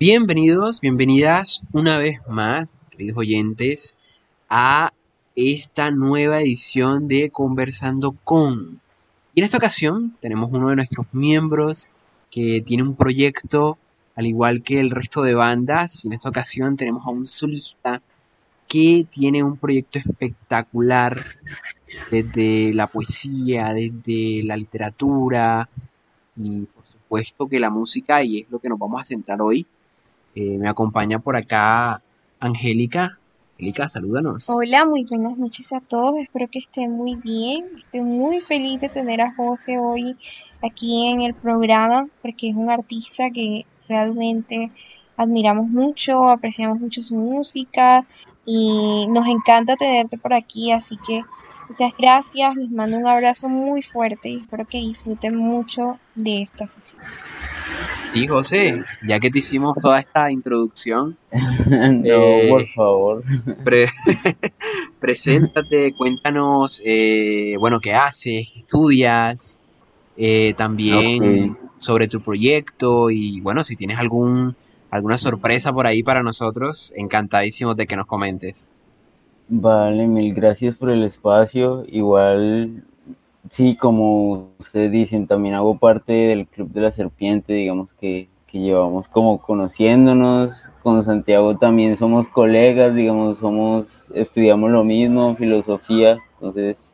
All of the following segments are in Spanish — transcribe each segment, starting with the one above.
Bienvenidos, bienvenidas una vez más, queridos oyentes, a esta nueva edición de Conversando con. Y en esta ocasión tenemos uno de nuestros miembros que tiene un proyecto al igual que el resto de bandas. Y en esta ocasión tenemos a un solista que tiene un proyecto espectacular desde la poesía, desde la literatura y por supuesto que la música y es lo que nos vamos a centrar hoy. Eh, me acompaña por acá Angélica. Angélica, salúdanos. Hola, muy buenas noches a todos. Espero que estén muy bien. Estoy muy feliz de tener a José hoy aquí en el programa porque es un artista que realmente admiramos mucho, apreciamos mucho su música y nos encanta tenerte por aquí. Así que muchas gracias. Les mando un abrazo muy fuerte y espero que disfruten mucho de esta sesión. Y José, ya que te hicimos toda esta introducción, no, eh, por favor. pre- preséntate, cuéntanos, eh, bueno, qué haces, qué estudias, eh, también sobre tu proyecto y bueno, si tienes algún alguna sorpresa por ahí para nosotros, encantadísimos de que nos comentes. Vale, mil gracias por el espacio. Igual, sí, como ustedes dicen, también hago parte del Club de la Serpiente, digamos que, que llevamos como conociéndonos. Con Santiago también somos colegas, digamos, somos, estudiamos lo mismo, filosofía, entonces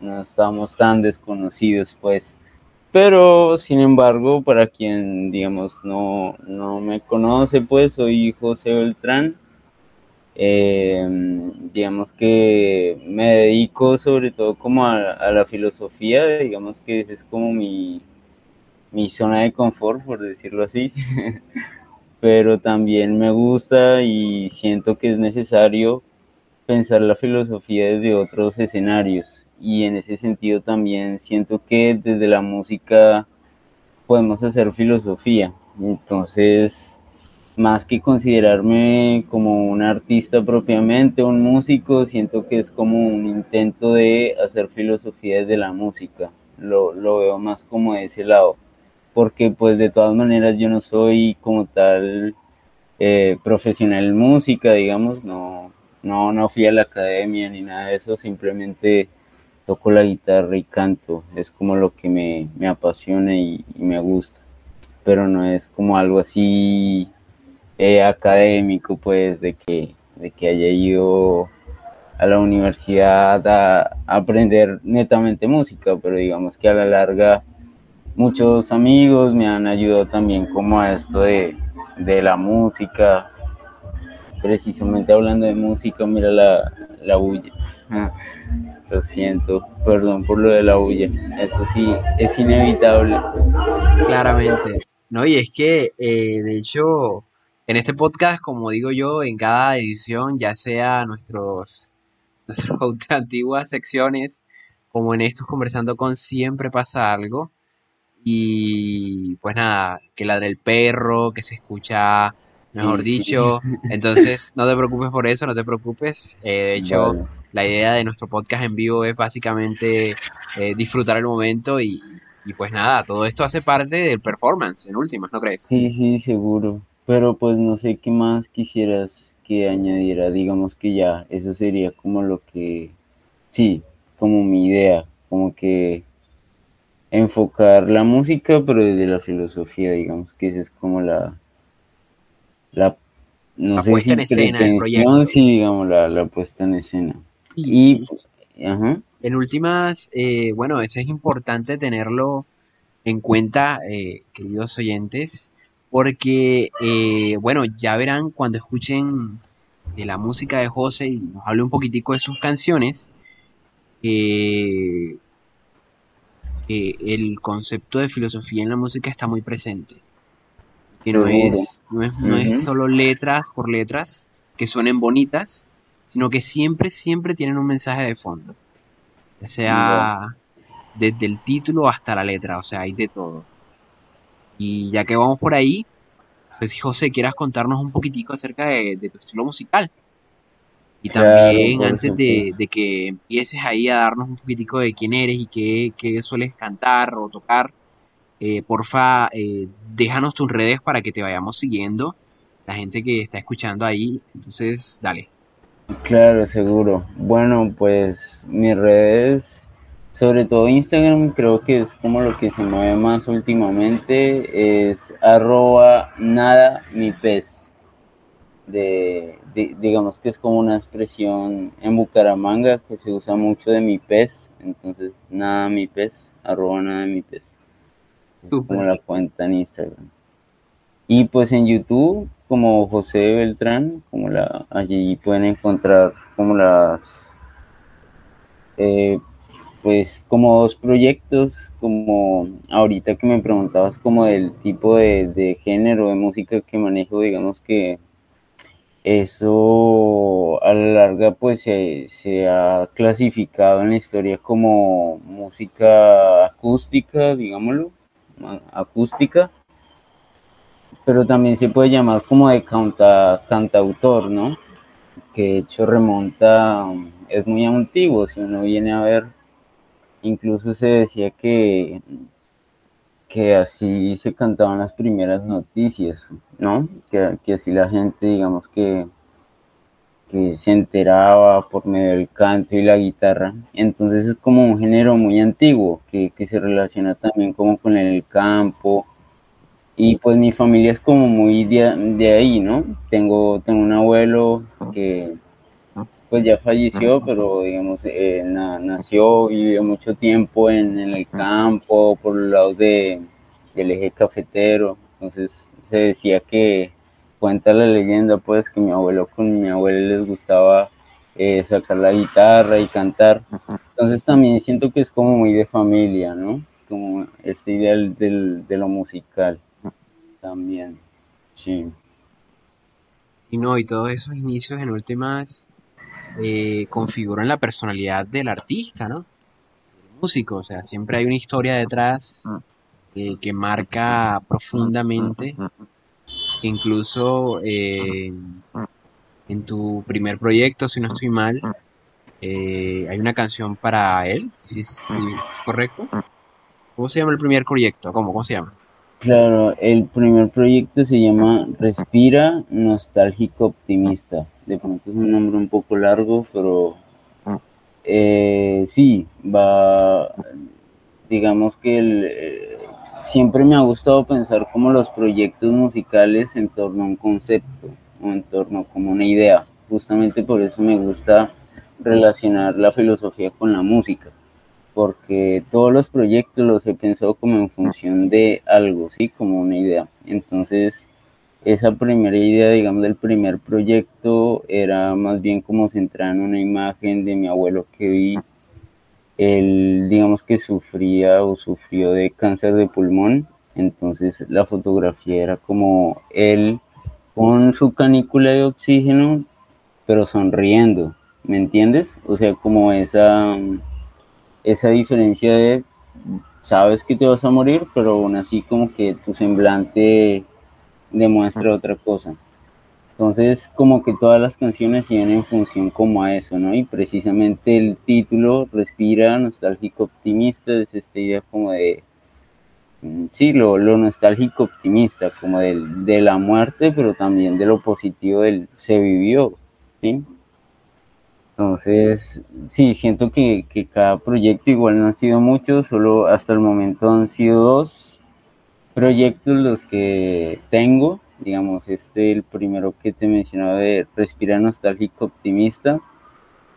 no estamos tan desconocidos, pues. Pero, sin embargo, para quien, digamos, no, no me conoce, pues soy José Beltrán. Eh, digamos que me dedico sobre todo como a, a la filosofía, digamos que es como mi, mi zona de confort, por decirlo así. Pero también me gusta y siento que es necesario pensar la filosofía desde otros escenarios y en ese sentido también siento que desde la música podemos hacer filosofía. Entonces, más que considerarme como un artista propiamente, un músico, siento que es como un intento de hacer filosofía desde la música. Lo, lo veo más como de ese lado. Porque pues de todas maneras yo no soy como tal eh, profesional en música, digamos, no, no, no fui a la academia ni nada de eso, simplemente toco la guitarra y canto, es como lo que me, me apasiona y, y, me gusta, pero no es como algo así eh, académico, pues, de que, de que haya ido a la universidad a, aprender netamente música, pero digamos que a la larga muchos amigos me han ayudado también como a esto de, de la música, precisamente hablando de música, mira la, la bulla. Lo siento, perdón por lo de la bulla. Eso sí, es inevitable. Claramente. No, y es que, eh, de hecho, en este podcast, como digo yo, en cada edición, ya sea nuestros, nuestras antiguas secciones, como en estos conversando con, siempre pasa algo. Y pues nada, que ladre el perro, que se escucha, mejor sí, dicho. Sí. Entonces, no te preocupes por eso, no te preocupes. Eh, de hecho, vale la idea de nuestro podcast en vivo es básicamente eh, disfrutar el momento y, y, pues nada, todo esto hace parte del performance, en últimas, ¿no crees? Sí, sí, seguro. Pero pues no sé qué más quisieras que añadiera. Digamos que ya, eso sería como lo que, sí, como mi idea, como que enfocar la música, pero desde la filosofía, digamos que esa es como la, la no la sé puesta si en escena, el proyecto. sí, digamos, la, la puesta en escena. Y, y ajá. en últimas, eh, bueno, eso es importante tenerlo en cuenta, eh, queridos oyentes, porque, eh, bueno, ya verán cuando escuchen de la música de José y nos hable un poquitico de sus canciones, eh, el concepto de filosofía en la música está muy presente. Que no es, no es, no es solo letras por letras que suenen bonitas, sino que siempre, siempre tienen un mensaje de fondo. Ya sea desde el título hasta la letra, o sea, hay de todo. Y ya que vamos por ahí, pues si José quieras contarnos un poquitico acerca de, de tu estilo musical. Y también claro, antes de, de, que empieces ahí a darnos un poquitico de quién eres y qué, qué sueles cantar o tocar, eh, porfa, eh, déjanos tus redes para que te vayamos siguiendo. La gente que está escuchando ahí. Entonces, dale. Claro, seguro. Bueno, pues mis redes, sobre todo Instagram, creo que es como lo que se mueve más últimamente. Es arroba nada mi pez. De, digamos que es como una expresión en Bucaramanga que se usa mucho de mi pez. Entonces, nada mi pez, arroba nada mi pez como la cuenta en Instagram. Y pues en YouTube, como José Beltrán, como la, allí pueden encontrar como las, eh, pues como dos proyectos, como ahorita que me preguntabas como del tipo de, género de música que manejo, digamos que eso a la larga pues se, se, ha clasificado en la historia como música acústica, digámoslo, acústica, pero también se puede llamar como de canta, cantautor, ¿no? Que de hecho remonta, es muy antiguo, si uno viene a ver, incluso se decía que, que así se cantaban las primeras noticias, ¿no? Que, que así la gente, digamos que que se enteraba por medio del canto y la guitarra. Entonces es como un género muy antiguo que, que, se relaciona también como con el campo. Y pues mi familia es como muy de, de ahí, ¿no? Tengo, tengo un abuelo que pues ya falleció, pero digamos, eh, nació, vivió mucho tiempo en, en, el campo, por el lado de, del eje cafetero. Entonces se decía que cuenta la leyenda pues que mi abuelo con mi abuelo les gustaba eh, sacar la guitarra y cantar. Entonces también siento que es como muy de familia, ¿no? Como este ideal del, de lo musical también. Sí. Y no, y todos esos inicios en últimas eh, configuran la personalidad del artista, ¿no? El músico, o sea, siempre hay una historia detrás que marca profundamente incluso eh, en tu primer proyecto, si no estoy mal, eh, hay una canción para él, ¿sí, correcto? ¿Cómo se llama el primer proyecto? ¿Cómo, ¿Cómo se llama? Claro, el primer proyecto se llama Respira Nostálgico Optimista. De pronto es un nombre un poco largo, pero eh, sí, va, digamos que el, siempre me ha gustado pensar como los proyectos musicales en torno a un concepto o en torno como una idea. Justamente por eso me gusta relacionar la filosofía con la música, porque todos los proyectos los he pensado como en función de algo, ¿sí? Como una idea. Entonces, esa primera idea, digamos, del primer proyecto era más bien como centrada en una imagen de mi abuelo que vi él digamos que sufría o sufrió de cáncer de pulmón, entonces la fotografía era como él con su canícula de oxígeno, pero sonriendo, ¿me entiendes? O sea, como esa, esa diferencia de sabes que te vas a morir, pero aún así como que tu semblante demuestra otra cosa. Entonces, como que todas las canciones iban en función como a eso, ¿no? Y precisamente el título, Respira, nostálgico optimista, es esta idea como de, mm, sí, lo, lo nostálgico optimista, como del, de la muerte, pero también de lo positivo del se vivió, ¿sí? Entonces, sí, siento que, que cada proyecto igual no ha sido mucho, solo hasta el momento han sido dos proyectos los que tengo. Digamos, este el primero que te mencionaba de Respira Nostálgico Optimista,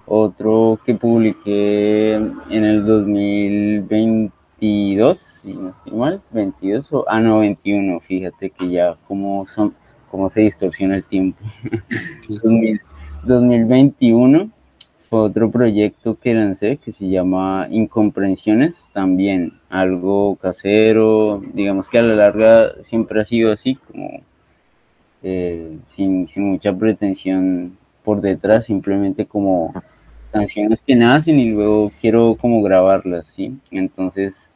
otro que publiqué en el 2022, si no estoy mal, 22 o, ah no, 21, fíjate que ya como son, cómo se distorsiona el tiempo. 2021 fue otro proyecto que lancé que se llama Incomprensiones, también algo casero, digamos que a la larga siempre ha sido así, como eh, sin, sin, mucha pretensión por detrás, simplemente como canciones que nacen y luego quiero como grabarlas, ¿sí? Entonces,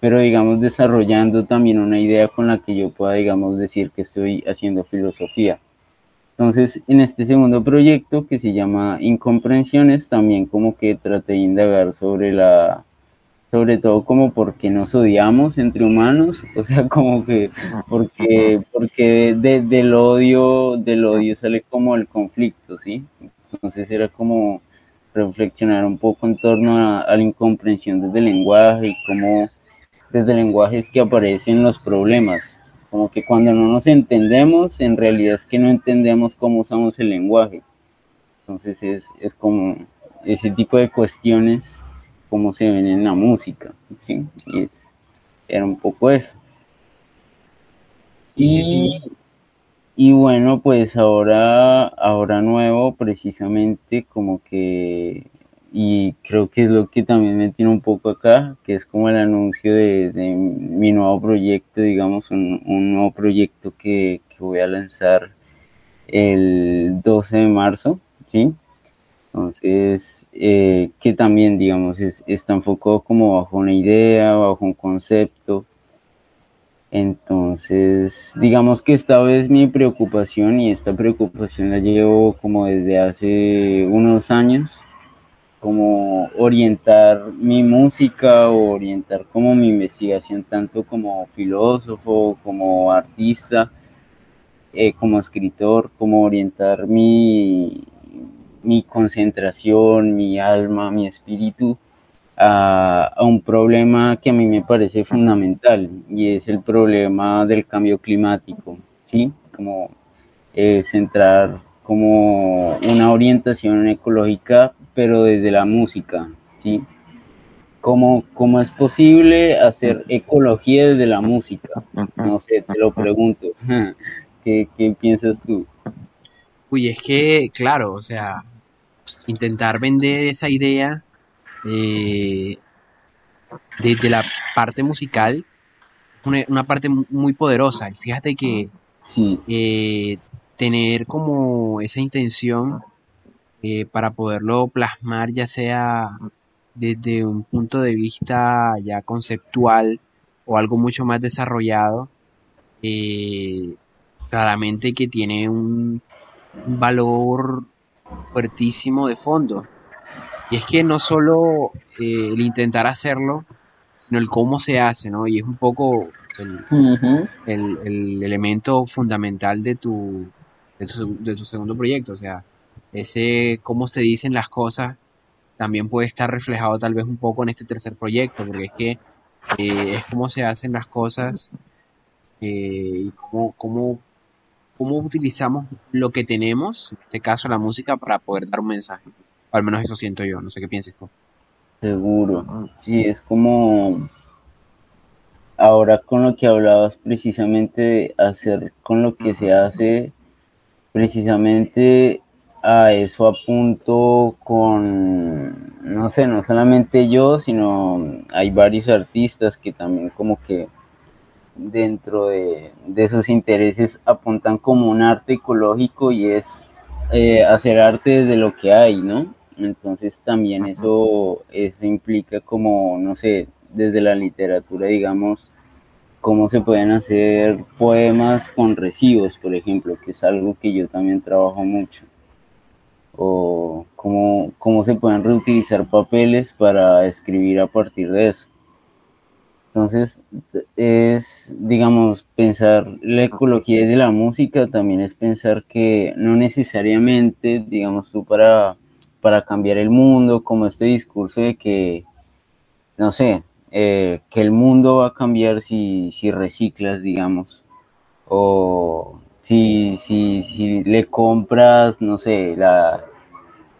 pero digamos desarrollando también una idea con la que yo pueda, digamos, decir que estoy haciendo filosofía. Entonces, en este segundo proyecto que se llama Incomprensiones, también como que traté de indagar sobre la sobre todo como porque nos odiamos entre humanos, o sea, como que porque, porque de, del odio, del odio sale como el conflicto, ¿sí? Entonces era como reflexionar un poco en torno a, la incomprensión desde el lenguaje y cómo desde el lenguaje es que aparecen los problemas, como que cuando no nos entendemos, en realidad es que no entendemos cómo usamos el lenguaje. Entonces es, es como ese tipo de cuestiones cómo se ven en la música, ¿sí? Y es, era un poco eso. Y, y bueno, pues ahora, ahora nuevo, precisamente como que, y creo que es lo que también me tiene un poco acá, que es como el anuncio de, mi nuevo proyecto, digamos, un, nuevo proyecto que, que voy a lanzar el 12 de marzo, ¿sí? Entonces, eh, que también, digamos, es, está enfocado como bajo una idea, bajo un concepto. Entonces, digamos que esta vez mi preocupación, y esta preocupación la llevo como desde hace unos años, como orientar mi música o orientar como mi investigación tanto como filósofo, como artista, eh, como escritor, como orientar mi, mi concentración, mi alma, mi espíritu a, un problema que a mí me parece fundamental y es el problema del cambio climático, ¿sí? Como eh, centrar como una orientación ecológica, pero desde la música, ¿sí? ¿Cómo, ¿Cómo, es posible hacer ecología desde la música? No sé, te lo pregunto. ¿Qué, qué piensas tú? Uy, es que, claro, o sea, intentar vender esa idea eh, desde la parte musical, una, una parte muy poderosa. Y fíjate que eh, tener como esa intención eh, para poderlo plasmar, ya sea desde un punto de vista ya conceptual o algo mucho más desarrollado, claramente que tiene un, un valor fuertísimo de fondo. Y es que no solo eh, el intentar hacerlo, sino el cómo se hace, ¿no? Y es un poco el, el, elemento fundamental de tu, de tu, de tu segundo proyecto. O sea, ese cómo se dicen las cosas también puede estar reflejado tal vez un poco en este tercer proyecto, porque es que eh, es cómo se hacen las cosas eh, y cómo, cómo cómo utilizamos lo que tenemos, en este caso la música, para poder dar un mensaje. al menos eso siento yo, no sé qué piensas tú. Seguro, sí, es como ahora con lo que hablabas precisamente de hacer con lo que se hace, precisamente a eso apunto con, no sé, no solamente yo, sino hay varios artistas que también como que dentro de, de esos intereses apuntan como un arte ecológico y es eh, hacer arte de lo que hay, ¿no? Entonces también eso, eso implica como, no sé, desde la literatura, digamos, cómo se pueden hacer poemas con recibos, por ejemplo, que es algo que yo también trabajo mucho. O cómo, cómo se pueden reutilizar papeles para escribir a partir de eso. Entonces, es, digamos, pensar la ecología de la música también es pensar que no necesariamente, digamos tú, para, para cambiar el mundo, como este discurso de que, no sé, eh, que el mundo va a cambiar si, si reciclas, digamos, o si, si, si le compras, no sé, la,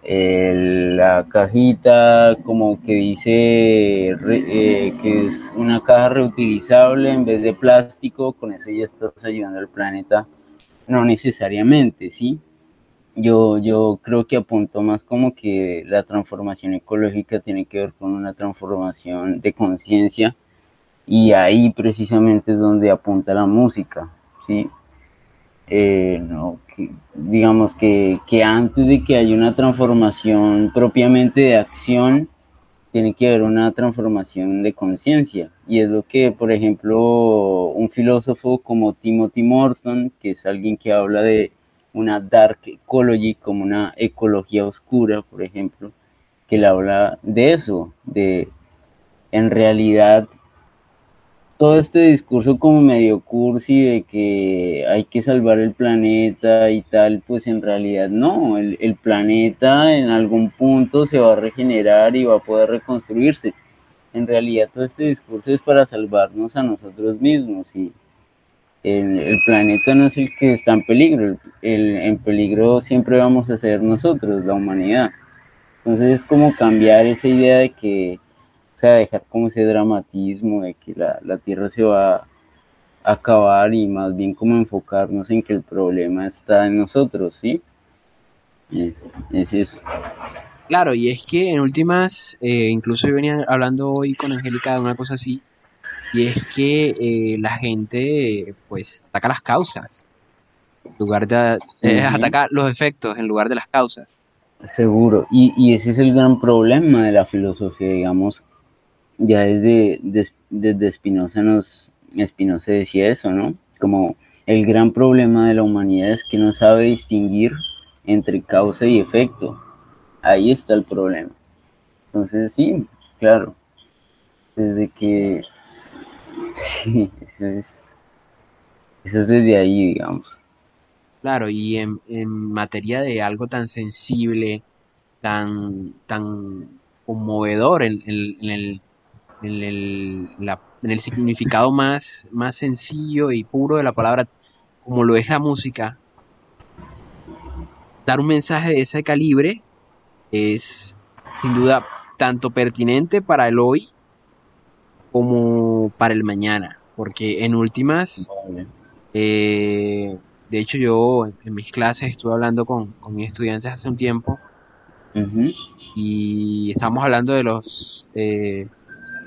la cajita como que dice eh, que es una caja reutilizable en vez de plástico, con eso ya estás ayudando al planeta. No necesariamente, ¿sí? Yo, yo creo que apunto más como que la transformación ecológica tiene que ver con una transformación de conciencia y ahí precisamente es donde apunta la música, ¿sí? Eh, no, digamos que, que, antes de que haya una transformación propiamente de acción, tiene que haber una transformación de conciencia. Y es lo que, por ejemplo, un filósofo como Timothy Morton, que es alguien que habla de una dark ecology, como una ecología oscura, por ejemplo, que le habla de eso, de en realidad todo este discurso como medio cursi de que hay que salvar el planeta y tal, pues en realidad no, el, el, planeta en algún punto se va a regenerar y va a poder reconstruirse. En realidad todo este discurso es para salvarnos a nosotros mismos y el, planeta no es el que está en peligro, el, en peligro siempre vamos a ser nosotros, la humanidad. Entonces es como cambiar esa idea de que o sea, dejar como ese dramatismo de que la, la Tierra se va a acabar y más bien como enfocarnos en que el problema está en nosotros, ¿sí? Es, es eso. Claro, y es que en últimas, eh, incluso yo venía hablando hoy con Angélica de una cosa así, y es que eh, la gente pues ataca las causas, en lugar de eh, Ujú. ataca los efectos en lugar de las causas. Seguro, y, y ese es el gran problema de la filosofía, digamos, ya desde, des- desde Spinoza nos, Spinoza decía eso, ¿no? Como el gran problema de la humanidad es que no sabe distinguir entre causa y efecto. Ahí está el problema. Entonces, sí, claro, desde que, sí, eso es, eso es desde ahí, digamos. Claro, y en, en materia de algo tan sensible, tan, tan conmovedor en, en- en el, en el, la- en el significado más, más sencillo y puro de la palabra, como lo es la música, dar un mensaje de ese calibre es sin duda tanto pertinente para el hoy como para el mañana, porque en últimas eh, de hecho, yo en, mis clases estuve hablando con, con mis estudiantes hace un tiempo y estábamos hablando de los eh,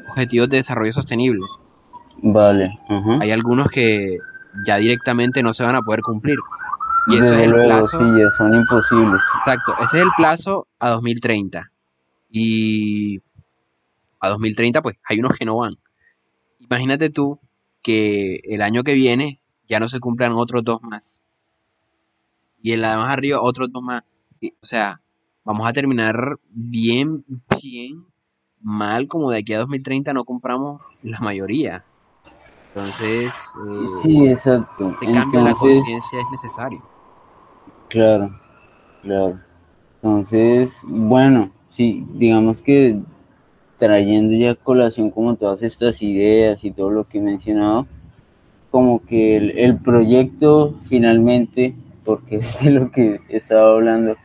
objetivos de desarrollo sostenible. Vale. Hay algunos que ya directamente no se van a poder cumplir. Y eso es el luego, plazo. sí, son imposibles. Exacto, ese es el plazo a 2030. Y a 2030, pues hay unos que no van. Imagínate tú que el año que viene ya no se cumplan otros dos más. Y en la de más arriba, otros dos más. O sea, vamos a terminar bien, bien mal, como de aquí a 2030 no compramos la mayoría. Entonces, eh, Sí, exacto. este cambio la conciencia es necesario. claro, claro. Entonces, bueno, sí, digamos que trayendo ya a colación como todas estas ideas y todo lo que he mencionado, como que el, el proyecto finalmente, porque es de lo que estaba hablando,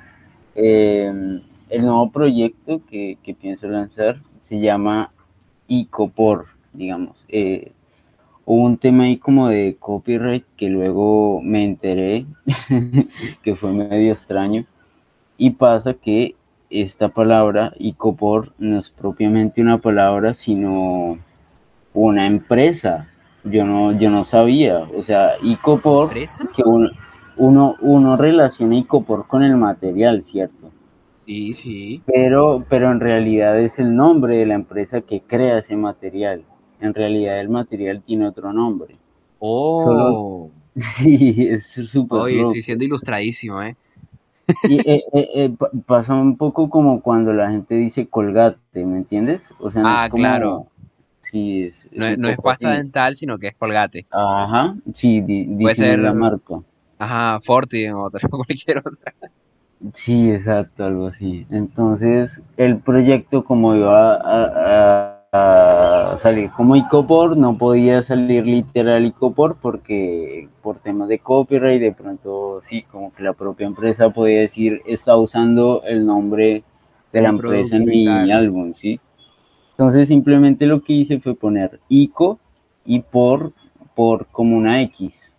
eh, el nuevo proyecto que, que pienso lanzar se llama ICOPOR, digamos. Eh, hubo un tema ahí como de copyright que luego me enteré que fue medio extraño. Y pasa que esta palabra ICOPOR no es propiamente una palabra sino una empresa. Yo no yo no sabía. O sea ICOPOR que uno, uno, uno relaciona ICOPOR con el material cierto Sí, sí. pero, pero en realidad es el nombre de la empresa que crea ese material. En realidad el material tiene otro nombre. Oh, Sí, es súper oye, loco. estoy siendo ilustradísimo, ¿eh? Y eh, eh, eh, pa- pasa un poco como cuando la gente dice colgate, ¿me entiendes? O sea, no Ah, es como... claro. Sí, es, es No, es- no pasta así. dental, sino que es colgate. Ajá, sí, di, Puede la marca. Ajá, Forti en otra, cualquier otra. Sí, exacto, algo así. Entonces, el proyecto como iba a, a- a salir como Icopor, no podía salir literal Icopor porque por temas de copyright, de pronto sí, como que la propia empresa podía decir, está usando el nombre de la empresa en mi álbum, ¿sí? Entonces simplemente lo que hice fue poner Ico y por, por como una X,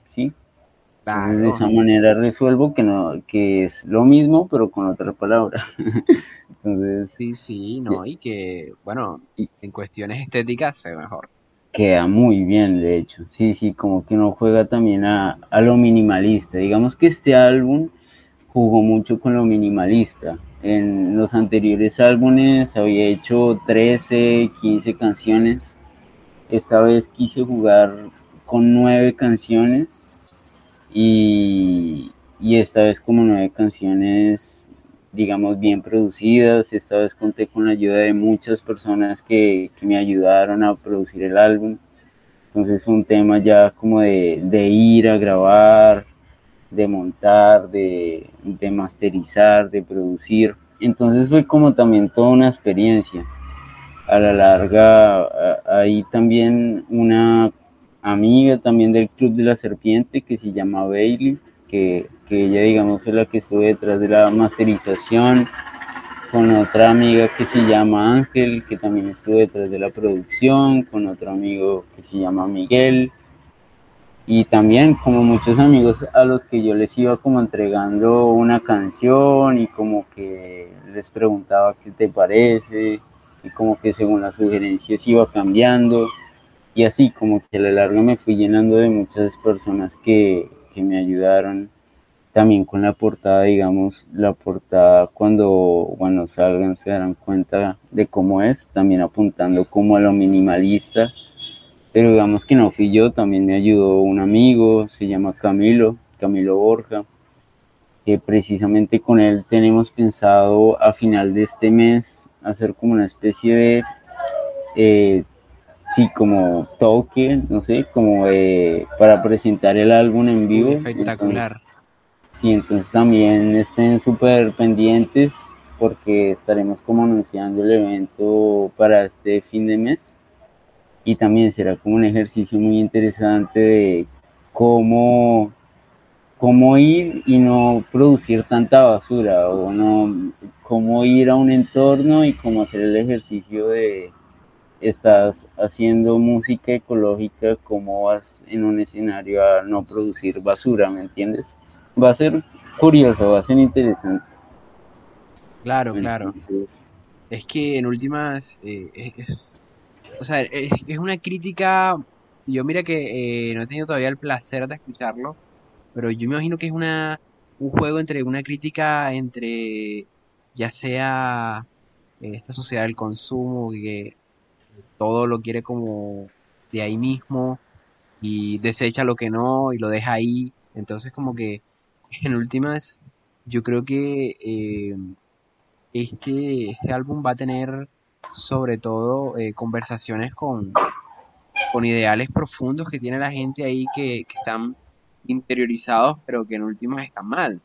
de esa manera resuelvo que no que es lo mismo pero con otra palabra. Entonces Sí, sí, no, y que, bueno, en cuestiones estéticas se ve mejor. queda muy bien, de hecho. Sí, sí, como que no juega también a, a lo minimalista. Digamos que este álbum jugó mucho con lo minimalista. En los anteriores álbumes había hecho 13, 15 canciones. Esta vez quise jugar con 9 canciones y, y esta vez como 9 canciones digamos, bien producidas. Esta vez conté con la ayuda de muchas personas que, que me ayudaron a producir el álbum. Entonces fue un tema ya como de, de ir a grabar, de montar, de, de masterizar, de producir. Entonces fue como también toda una experiencia. A la larga, hay también una amiga también del Club de la Serpiente que se llama Bailey, que, que ella digamos fue la que estuvo detrás de la masterización, con otra amiga que se llama Ángel, que también estuvo detrás de la producción, con otro amigo que se llama Miguel, y también como muchos amigos a los que yo les iba como entregando una canción y como que les preguntaba qué te parece y como que según las sugerencias iba cambiando y así como que a la larga me fui llenando de muchas personas que, que me ayudaron también con la portada digamos la portada cuando bueno salgan se darán cuenta de cómo es también apuntando como a lo minimalista. Pero digamos que no fui yo, también me ayudó un amigo, se llama Camilo, Camilo Borja, que precisamente con él tenemos pensado a final de este mes hacer como una especie de, eh, sí, como toque, no sé, como para presentar el álbum en vivo. Espectacular. sí, entonces también estén súper pendientes porque estaremos como anunciando el evento para este fin de mes y también será como un ejercicio muy interesante de cómo, cómo ir y no producir tanta basura o no cómo ir a un entorno y cómo hacer el ejercicio de estás haciendo música ecológica, cómo vas en un escenario a no producir basura, ¿me entiendes? Va a ser curioso, va a ser interesante. Claro, claro. es que en últimas eh, es, o sea, es, una crítica. Yo mira que eh, no he tenido todavía el placer de escucharlo, pero yo me imagino que es una un juego entre una crítica entre ya sea eh, esta sociedad del consumo que todo lo quiere como de ahí mismo y desecha lo que no y lo deja ahí. Entonces como que en últimas yo creo que eh, este, este álbum va a tener sobre todo eh, conversaciones con, con ideales profundos que tiene la gente ahí que, están interiorizados, pero que en últimas están mal.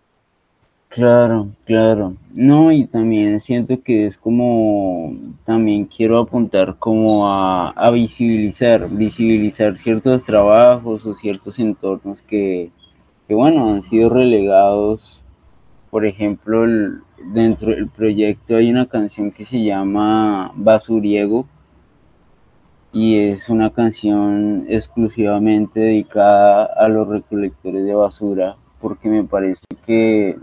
Claro, claro. No, y también siento que es como, también quiero apuntar como a, a visibilizar, visibilizar ciertos trabajos o ciertos entornos que, que bueno, han sido relegados. Por ejemplo, dentro del proyecto hay una canción que se llama Basuriego y es una canción exclusivamente dedicada a los recolectores de basura porque me parece que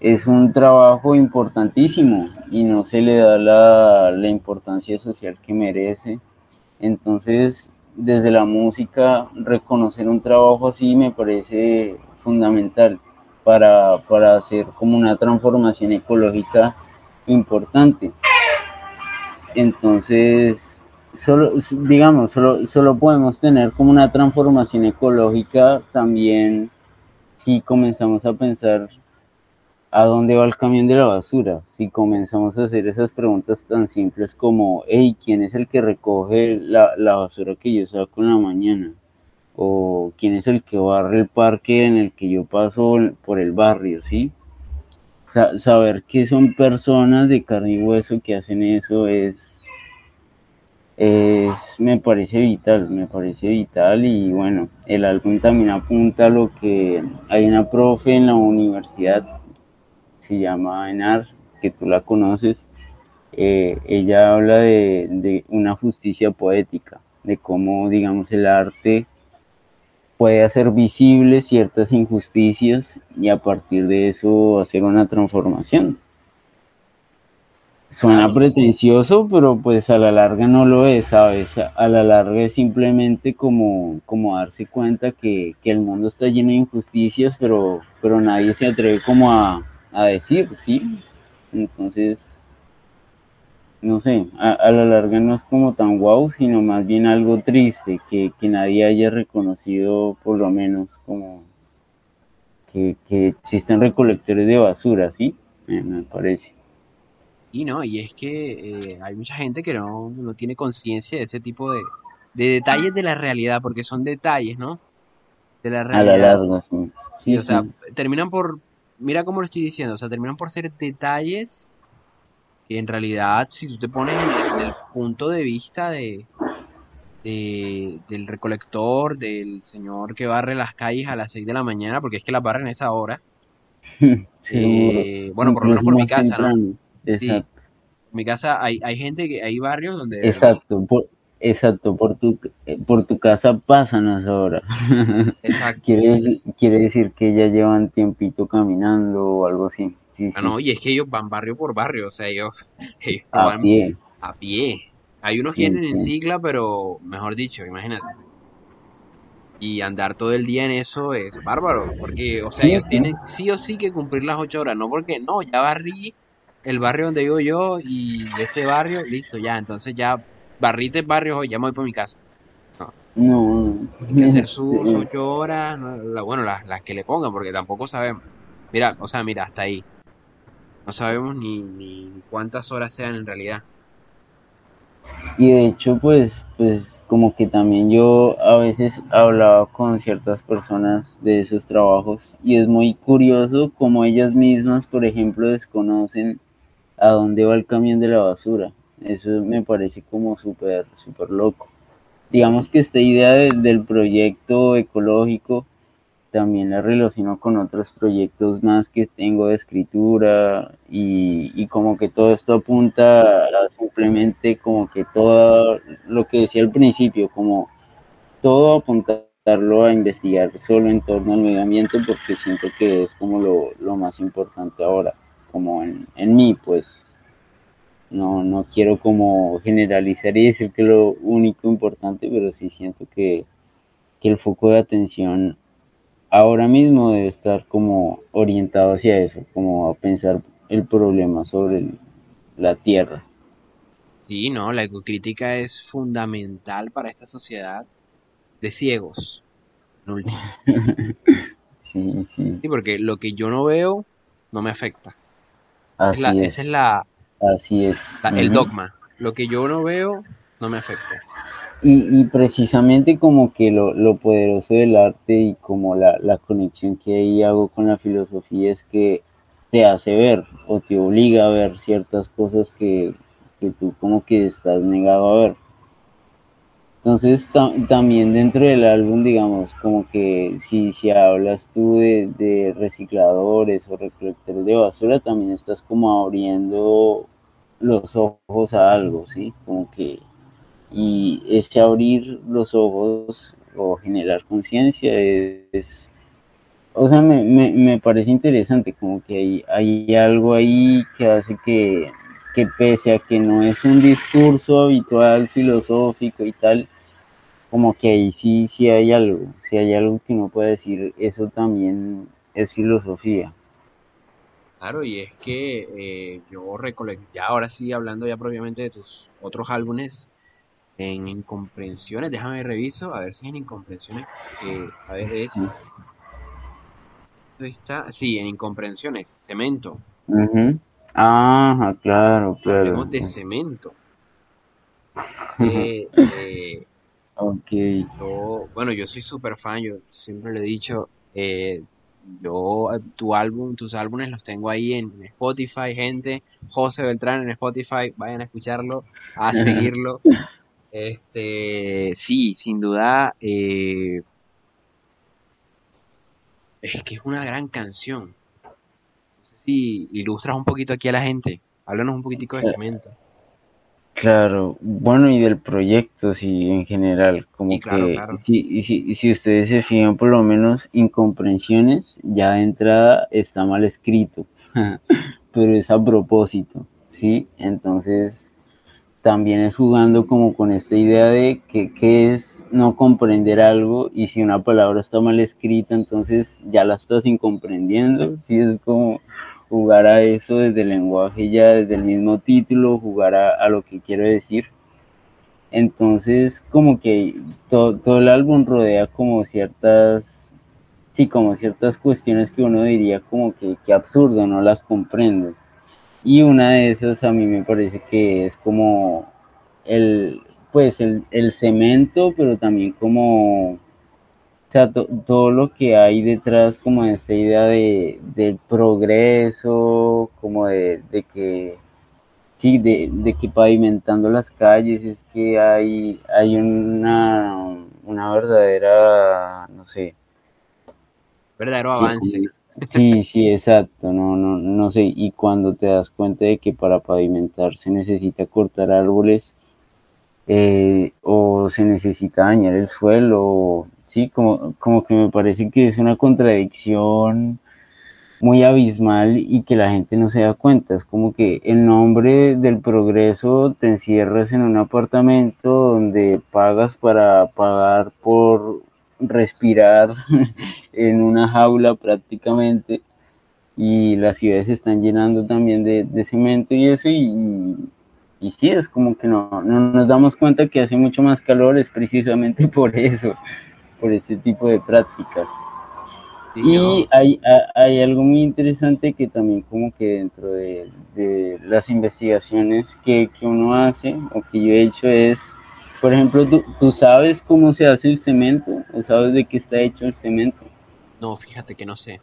es un trabajo importantísimo y no se le da la, la importancia social que merece. Entonces, desde la música, reconocer un trabajo así me parece fundamental para, para hacer como una transformación ecológica importante. Entonces, solo, digamos, solo, solo podemos tener como una transformación ecológica también si comenzamos a pensar a dónde va el camión de la basura, si comenzamos a hacer esas preguntas tan simples como, hey, ¿quién es el que recoge la, la basura que yo saco en la mañana? o quién es el que barre el parque en el que yo paso por el barrio, ¿sí? saber que son personas de carne y hueso que hacen eso es, es, me parece vital, me parece vital y bueno, el álbum también apunta a lo que hay una profe en la universidad, se llama Enar, que tú la conoces, eh, ella habla de, de una justicia poética, de cómo, digamos, el arte puede hacer visibles ciertas injusticias y a partir de eso hacer una transformación. Suena pretencioso, pero pues a la larga no lo es, ¿sabes? A la larga es simplemente como, como darse cuenta que, el mundo está lleno de injusticias, pero, pero nadie se atreve como a, a decir, ¿sí? Entonces, no sé, a, la larga no es como tan guau, sino más bien algo triste, que, nadie haya reconocido por lo menos como que, existen recolectores de basura, ¿sí? me, me parece. Y no, y es que eh, hay mucha gente que no, no tiene conciencia de ese tipo de, de detalles de la realidad, porque son detalles, ¿no? De la A la realidad. larga, sí. Sí, Sí, o sea, sí. terminan por, mira cómo lo estoy diciendo, o sea, terminan por ser detalles que en realidad, si tú te pones en el, punto de vista de, de- del recolector, del señor que barre las calles a las 6 de la mañana, porque es que las barren a esa hora, Seguro. eh, bueno, por lo menos por mi casa, ¿no? temprano. Sí, Exacto. en mi casa hay, hay gente que, hay barrios donde Exacto, por, exacto, por tu, eh, por tu casa pasan a esa hora. exacto, Quiere, decir- quiere decir que ya llevan tiempito caminando o algo así. Sí, ah, sí, no, y es que ellos van barrio por barrio, o sea, ellos, a van pie. a pie. Hay unos que Sí, vienen en sí. cicla, pero mejor dicho, imagínate. Y andar todo el día en eso es bárbaro, porque, o sea, Sí, ellos tienen sí o sí que cumplir las ocho horas, no porque no, ya barrí el barrio donde vivo yo y ese barrio, listo, ya, entonces ya barriste el barrio hoy, ya me voy para mi casa. No, No, hay que hacer sus ocho horas. La- bueno, las, las que le pongan, porque tampoco sabemos. Mira, o sea, mira, hasta ahí. No sabemos ni, ni cuántas horas sean en realidad. Y de hecho, pues, pues como que también yo a veces hablaba con ciertas personas de esos trabajos y es muy curioso como ellas mismas, por ejemplo, desconocen a dónde va el camión de la basura. Eso me parece como súper, súper loco. Digamos que esta idea del, proyecto ecológico también la relaciono con otros proyectos más que tengo de escritura y, y como que todo esto apunta a simplemente como que todo lo que decía al principio, como todo apuntarlo a investigar solo en torno al medio ambiente porque siento que es como lo, lo más importante ahora, como en, en mí, pues no, no quiero como generalizar y decir que lo único importante, pero sí siento que, que el foco de atención ahora mismo debe estar como orientado hacia eso, como a pensar el problema sobre el- la tierra. Sí, no, la ecocrítica es fundamental para esta sociedad de ciegos, en último. Sí, sí, Sí, porque lo que yo no veo no me afecta. Es la, así ese es es, la, así es. la- el dogma. Lo que yo no veo no me afecta. Y, y precisamente como que lo, lo poderoso del arte y como la, la conexión que ahí hago con la filosofía es que te hace ver o te obliga a ver ciertas cosas que, que tú como que estás negado a ver. Entonces ta- también dentro del álbum, digamos, como que si, si hablas tú de, recicladores o recolectores de basura, también estás como abriendo los ojos a algo, ¿sí? Como que y ese abrir los ojos o generar conciencia es, o sea, me, me, me parece interesante, como que hay, hay algo ahí que hace que, que pese a que no es un discurso habitual filosófico y tal, como que ahí sí, sí hay algo, sí hay algo que uno puede decir, eso también es filosofía. Claro, y es que eh, yo recolecté, ya ahora sí, hablando ya propiamente de tus otros álbumes, en Incomprensiones, déjame reviso, a ver si en Incomprensiones, eh, a ver, es, está, sí, en Incomprensiones, Cemento, Ujú. Ajá, claro, hablemos claro. de Cemento. Eh, eh, Ok. yo, bueno, yo soy súper fan, yo siempre lo he dicho, eh, yo, eh, tu álbum, tus álbumes los tengo ahí en Spotify, gente, José Beltrán en Spotify, vayan a escucharlo, a seguirlo. Este, sí, sin duda, eh, es que es una gran canción. No sé si ilustras un poquito aquí a la gente, háblanos un poquitico de Cemento. Claro, bueno, y del proyecto, sí, en general, como Y claro, que claro. si, y si, si ustedes se fijan, por lo menos incomprensiones, ya de entrada está mal escrito, pero es a propósito, ¿sí? Entonces, también es jugando como con esta idea de que, que es no comprender algo y si una palabra está mal escrita, entonces ya la estás incomprendiendo, ¿sí? Es como jugar a eso desde el lenguaje ya, desde el mismo título, jugar a, lo que quiero decir. Entonces, como que todo, todo el álbum rodea como ciertas, sí, como ciertas cuestiones que uno diría como que, que absurdo, no las comprendo. Y una de esas a mí me parece que es como el, pues el, el cemento, pero también como, sea, todo lo que hay detrás como de esta idea de, del progreso, como de, de que, sí, de, de, que pavimentando las calles es que hay, hay una, una verdadera, no sé. Verdadero avance. Sí, sí, exacto, no, no, no sé, y cuando te das cuenta de que para pavimentar se necesita cortar árboles eh, o se necesita dañar el suelo, como, como que me parece que es una contradicción muy abismal y que la gente no se da cuenta. Es como que en nombre del progreso te encierras en un apartamento donde pagas para pagar por respirar en una jaula prácticamente y las ciudades se están llenando también de, de cemento y eso y, y, sí, es como que no, no nos damos cuenta que hace mucho más calor es precisamente por eso, por ese tipo de prácticas. Y hay, hay, algo muy interesante que también como que dentro de, de las investigaciones que, que, uno hace o que yo he hecho es, por ejemplo, ¿tú, ¿tú, sabes cómo se hace el cemento o sabes de qué está hecho el cemento? No, fíjate que no sé.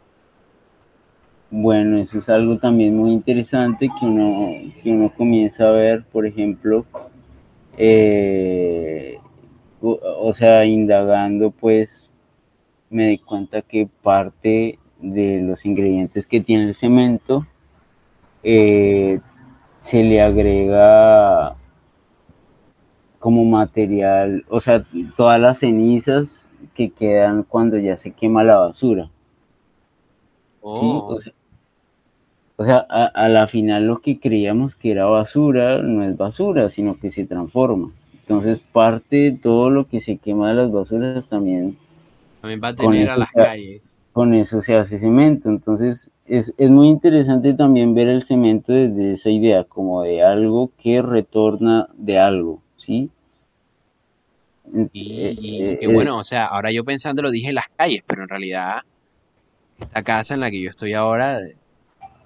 Bueno, eso es algo también muy interesante que uno, que uno comienza a ver, por ejemplo, eh, o, sea, indagando pues me di cuenta que parte de los ingredientes que tiene el cemento eh, se le agrega como material, o sea, todas las cenizas que quedan cuando ya se quema la basura. Oh. ¿Sí? O sea, o sea a, a, la final lo que creíamos que era basura no es basura, sino que se transforma. Entonces parte de todo lo que se quema de las basuras también también va a tener a las se, calles. Con eso se hace cemento. Entonces es, es, muy interesante también ver el cemento desde esa idea, como de algo que retorna de algo, ¿sí? Y, y eh, que bueno, o sea, ahora yo pensando lo dije las calles, pero en realidad esta casa en la que yo estoy ahora,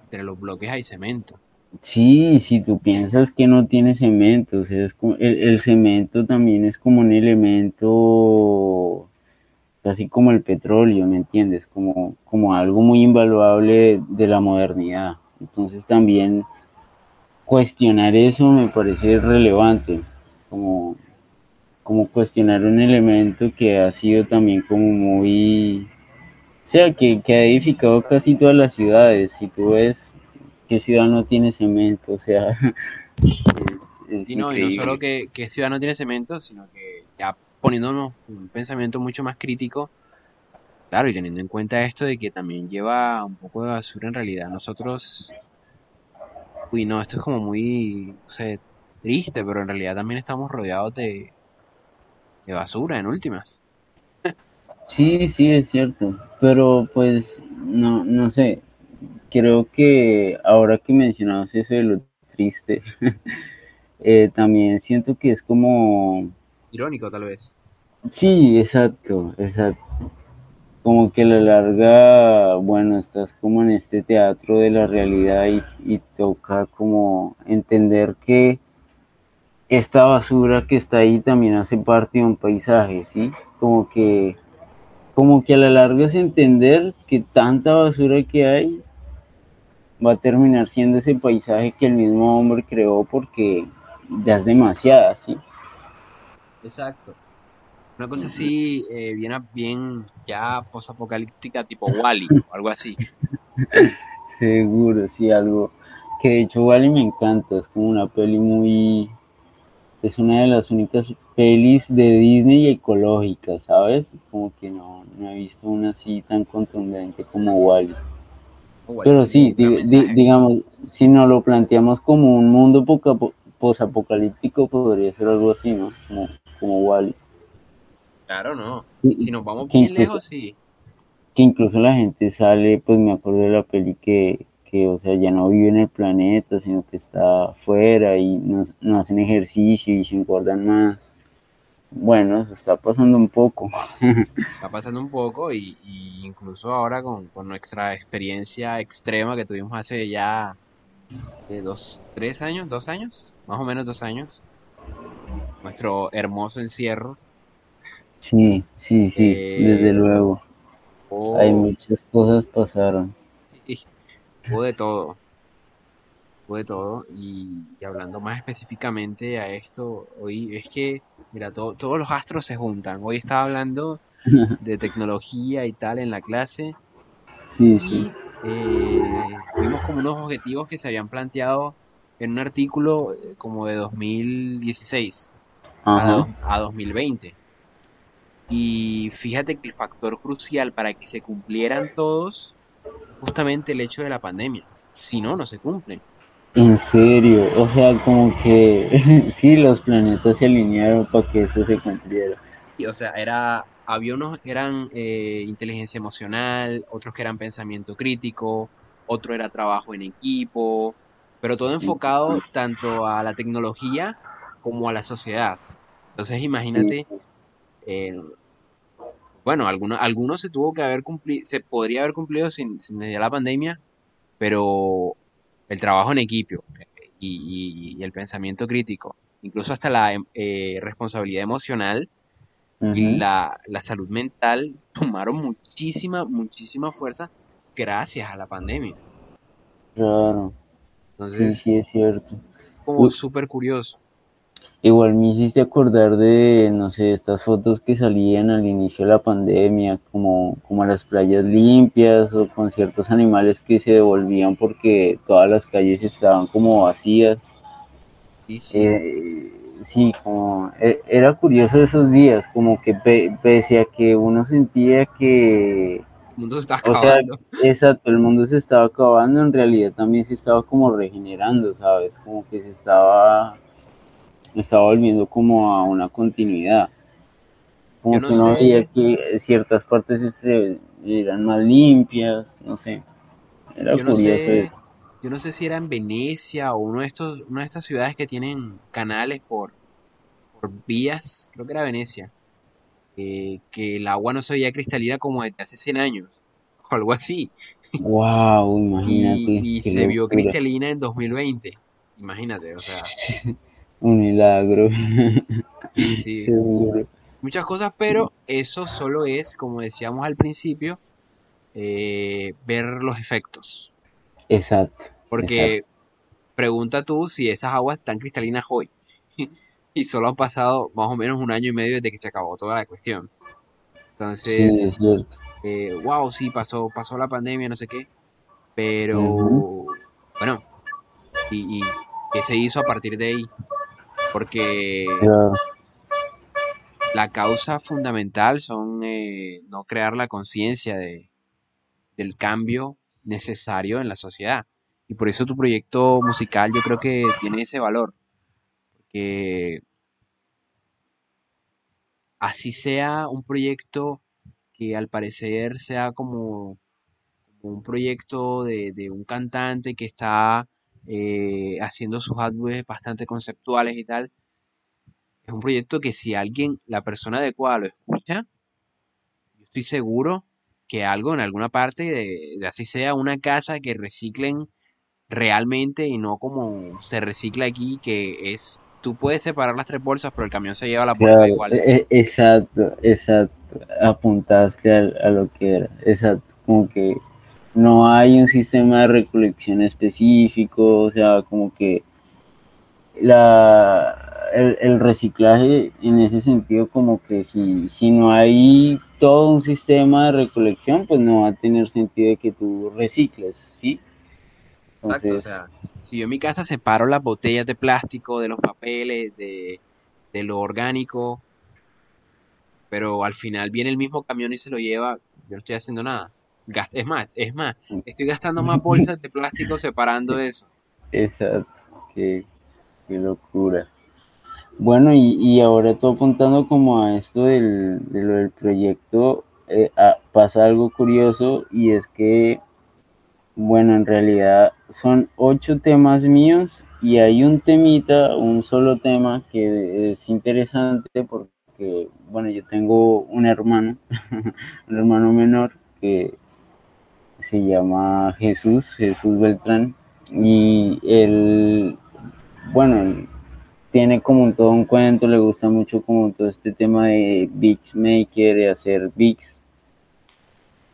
entre los bloques hay cemento. Sí, si tú piensas que no tiene cemento, o sea, es el, el cemento también es como un elemento así como el petróleo, ¿me entiendes? Como, como algo muy invaluable de la modernidad. Entonces también cuestionar eso me parece relevante, como, como cuestionar un elemento que ha sido también como muy, o sea, que, que ha edificado casi todas las ciudades. Si tú ves qué ciudad no tiene cemento, o sea... Es, es y, no, y no solo que, que ciudad no tiene cemento, sino que ya poniéndonos un pensamiento mucho más crítico, claro, y teniendo en cuenta esto de que también lleva un poco de basura en realidad. Nosotros, uy, no, esto es como muy, no sé, triste, pero en realidad también estamos rodeados de, de basura en últimas. Sí, sí, es cierto, pero pues, no, no sé, creo que ahora que mencionabas eso de lo triste, eh, también siento que es como irónico tal vez. Sí, exacto, exacto. Como que a la larga, bueno, estás como en este teatro de la realidad y, y toca como entender que esta basura que está ahí también hace parte de un paisaje, ¿sí? Como que, como que a la larga es entender que tanta basura que hay va a terminar siendo ese paisaje que el mismo hombre creó porque ya es demasiada, ¿sí? Exacto. Una cosa así, eh, bien, bien ya posapocalíptica, tipo Wally o algo así. Seguro, sí, algo. Que de hecho Wally me encanta, es como una peli muy. Es una de las únicas pelis de Disney ecológicas, ¿sabes? Como que no, no he visto una así tan contundente como Wally. Pero sí, di, digamos, si nos lo planteamos como un mundo posapocalíptico, podría ser algo así, ¿no? Como como Wally. Claro, no. Si nos vamos bien incluso, lejos, sí. Que incluso la gente sale, pues me acuerdo de la peli que, que o sea, ya no vive en el planeta, sino que está afuera y no, no hacen ejercicio y se engordan más. Bueno, se está pasando un poco. Está pasando un poco y, y incluso ahora con, con nuestra experiencia extrema que tuvimos hace ya eh, dos, tres años, dos años, más o menos dos años, nuestro hermoso encierro. Sí, sí, sí, desde eh, luego. Hay hubo, muchas cosas pasaron. hubo de todo, de todo. Y, y hablando más específicamente a esto, hoy es que, mira, to- todos los astros se juntan. Hoy estaba hablando de tecnología y tal en la clase Sí, sí. y eh, vimos como unos objetivos que se habían planteado en un artículo eh, como de 2016 a, a 2020. Y fíjate que el factor crucial para que se cumplieran todos, justamente el hecho de la pandemia. Si no, no se cumplen. En serio, o sea, como que sí, los planetas se alinearon para que eso se cumpliera. Y, o sea, era, había unos que eran eh, inteligencia emocional, otros que eran pensamiento crítico, otro era trabajo en equipo, pero todo enfocado tanto a la tecnología como a la sociedad. Entonces, imagínate, eh, bueno, algunos, algunos se tuvo que haber cumplido, se podría haber cumplido sin, sin la pandemia, pero el trabajo en equipo eh, y, y- y el pensamiento crítico, incluso hasta la em- eh, responsabilidad emocional y la, la salud mental tomaron muchísima, muchísima fuerza gracias a la pandemia. claro, sí, Entonces, sí es cierto. es como súper curioso. Igual me hiciste acordar de, no sé, estas fotos que salían al inicio de la pandemia, como, como las playas limpias o con ciertos animales que se devolvían porque todas las calles estaban como vacías. Sí, sí, Eh, sí, como e- era curioso esos días, como que pe- pese a que uno sentía que, el mundo se o sea, acabando. exacto, el mundo se estaba acabando, en realidad también se estaba como regenerando, ¿sabes? Como que se estaba, estaba volviendo como a una continuidad, como no que uno veía sé, que ciertas partes se- eran más limpias, no sé, era yo no curioso sé, eso. yo no sé si era en Venecia o uno de estos, una de estas ciudades que tienen canales por, por vías, creo que era Venecia, eh, que el agua no se veía cristalina como desde hace 100 años, o algo así, Wow, y, imagínate, y qué se vio locura, cristalina en 2020, imagínate, o sea, un milagro, sí, sí, seguro. muchas cosas, pero eso solo es, como decíamos al principio, eh, ver los efectos, Exacto, exacto. porque pregunta tú si esas aguas están cristalinas hoy, y solo han pasado más o menos un año y medio desde que se acabó toda la cuestión. Entonces, cierto. eh, wow, sí, pasó, pasó la pandemia, no sé qué, pero bueno, y, y qué se hizo a partir de ahí, porque la causa fundamental son eh, no crear la conciencia de, del cambio necesario en la sociedad. Y por eso tu proyecto musical yo creo que tiene ese valor, que así sea un proyecto que al parecer sea como, como un proyecto de, de un cantante que está eh, haciendo sus álbumes bastante conceptuales y tal, es un proyecto que si alguien, la persona adecuada lo escucha, yo estoy seguro que algo en alguna parte, de, de así sea una casa que reciclen realmente y no como se recicla aquí, que es, tú puedes separar las tres bolsas, pero el camión se lleva la bolsa claro, igual. e- e- exacto, exacto. Apuntaste a, lo que era, exacto. Como que no hay un sistema de recolección específico, o sea, como que la, el, el reciclaje en ese sentido, como que si, si no hay todo un sistema de recolección, pues no va a tener sentido de que tú recicles, ¿sí? Exacto, o Entonces, sea, si yo en mi casa separo las botellas de plástico, de los papeles, de, de lo orgánico, pero al final viene el mismo camión y se lo lleva, yo no estoy haciendo nada. Es más, es más, estoy gastando más bolsas de plástico separando eso. exacto, qué, qué locura. Bueno, y, y ahora todo apuntando como a esto del, de lo del proyecto, eh, pasa algo curioso y es que, bueno, en realidad son ocho temas míos y hay un temita, un solo tema que es interesante porque, bueno, yo tengo un hermano, un hermano menor que se llama Jesús, Jesús Beltrán, y él, bueno, tiene como todo un cuento, le gusta mucho como todo este tema de beats maker, de hacer beats,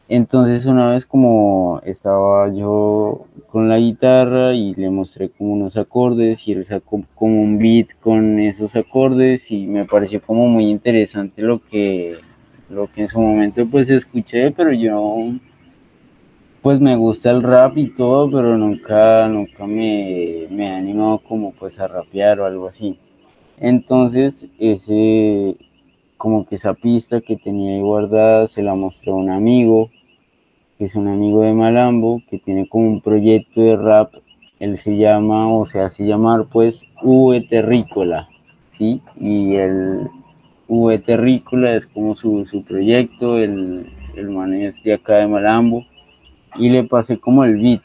entonces una vez como estaba yo con la guitarra y le mostré como unos acordes y él sacó como un beat con esos acordes y me pareció como muy interesante lo que lo que en su momento pues escuché, pero yo pues me gusta el rap y todo, pero nunca nunca me, me como pues a rapear o algo así. Entonces ese como que esa pista que tenía ahí guardada se la mostró a un amigo que es un amigo de Malambo, que tiene como un proyecto de rap, él se llama, o se hace llamar pues V Terrícola, ¿sí? Y el V Terrícola es como su, proyecto, el, el man es de acá de Malambo, y le pasé como el beat.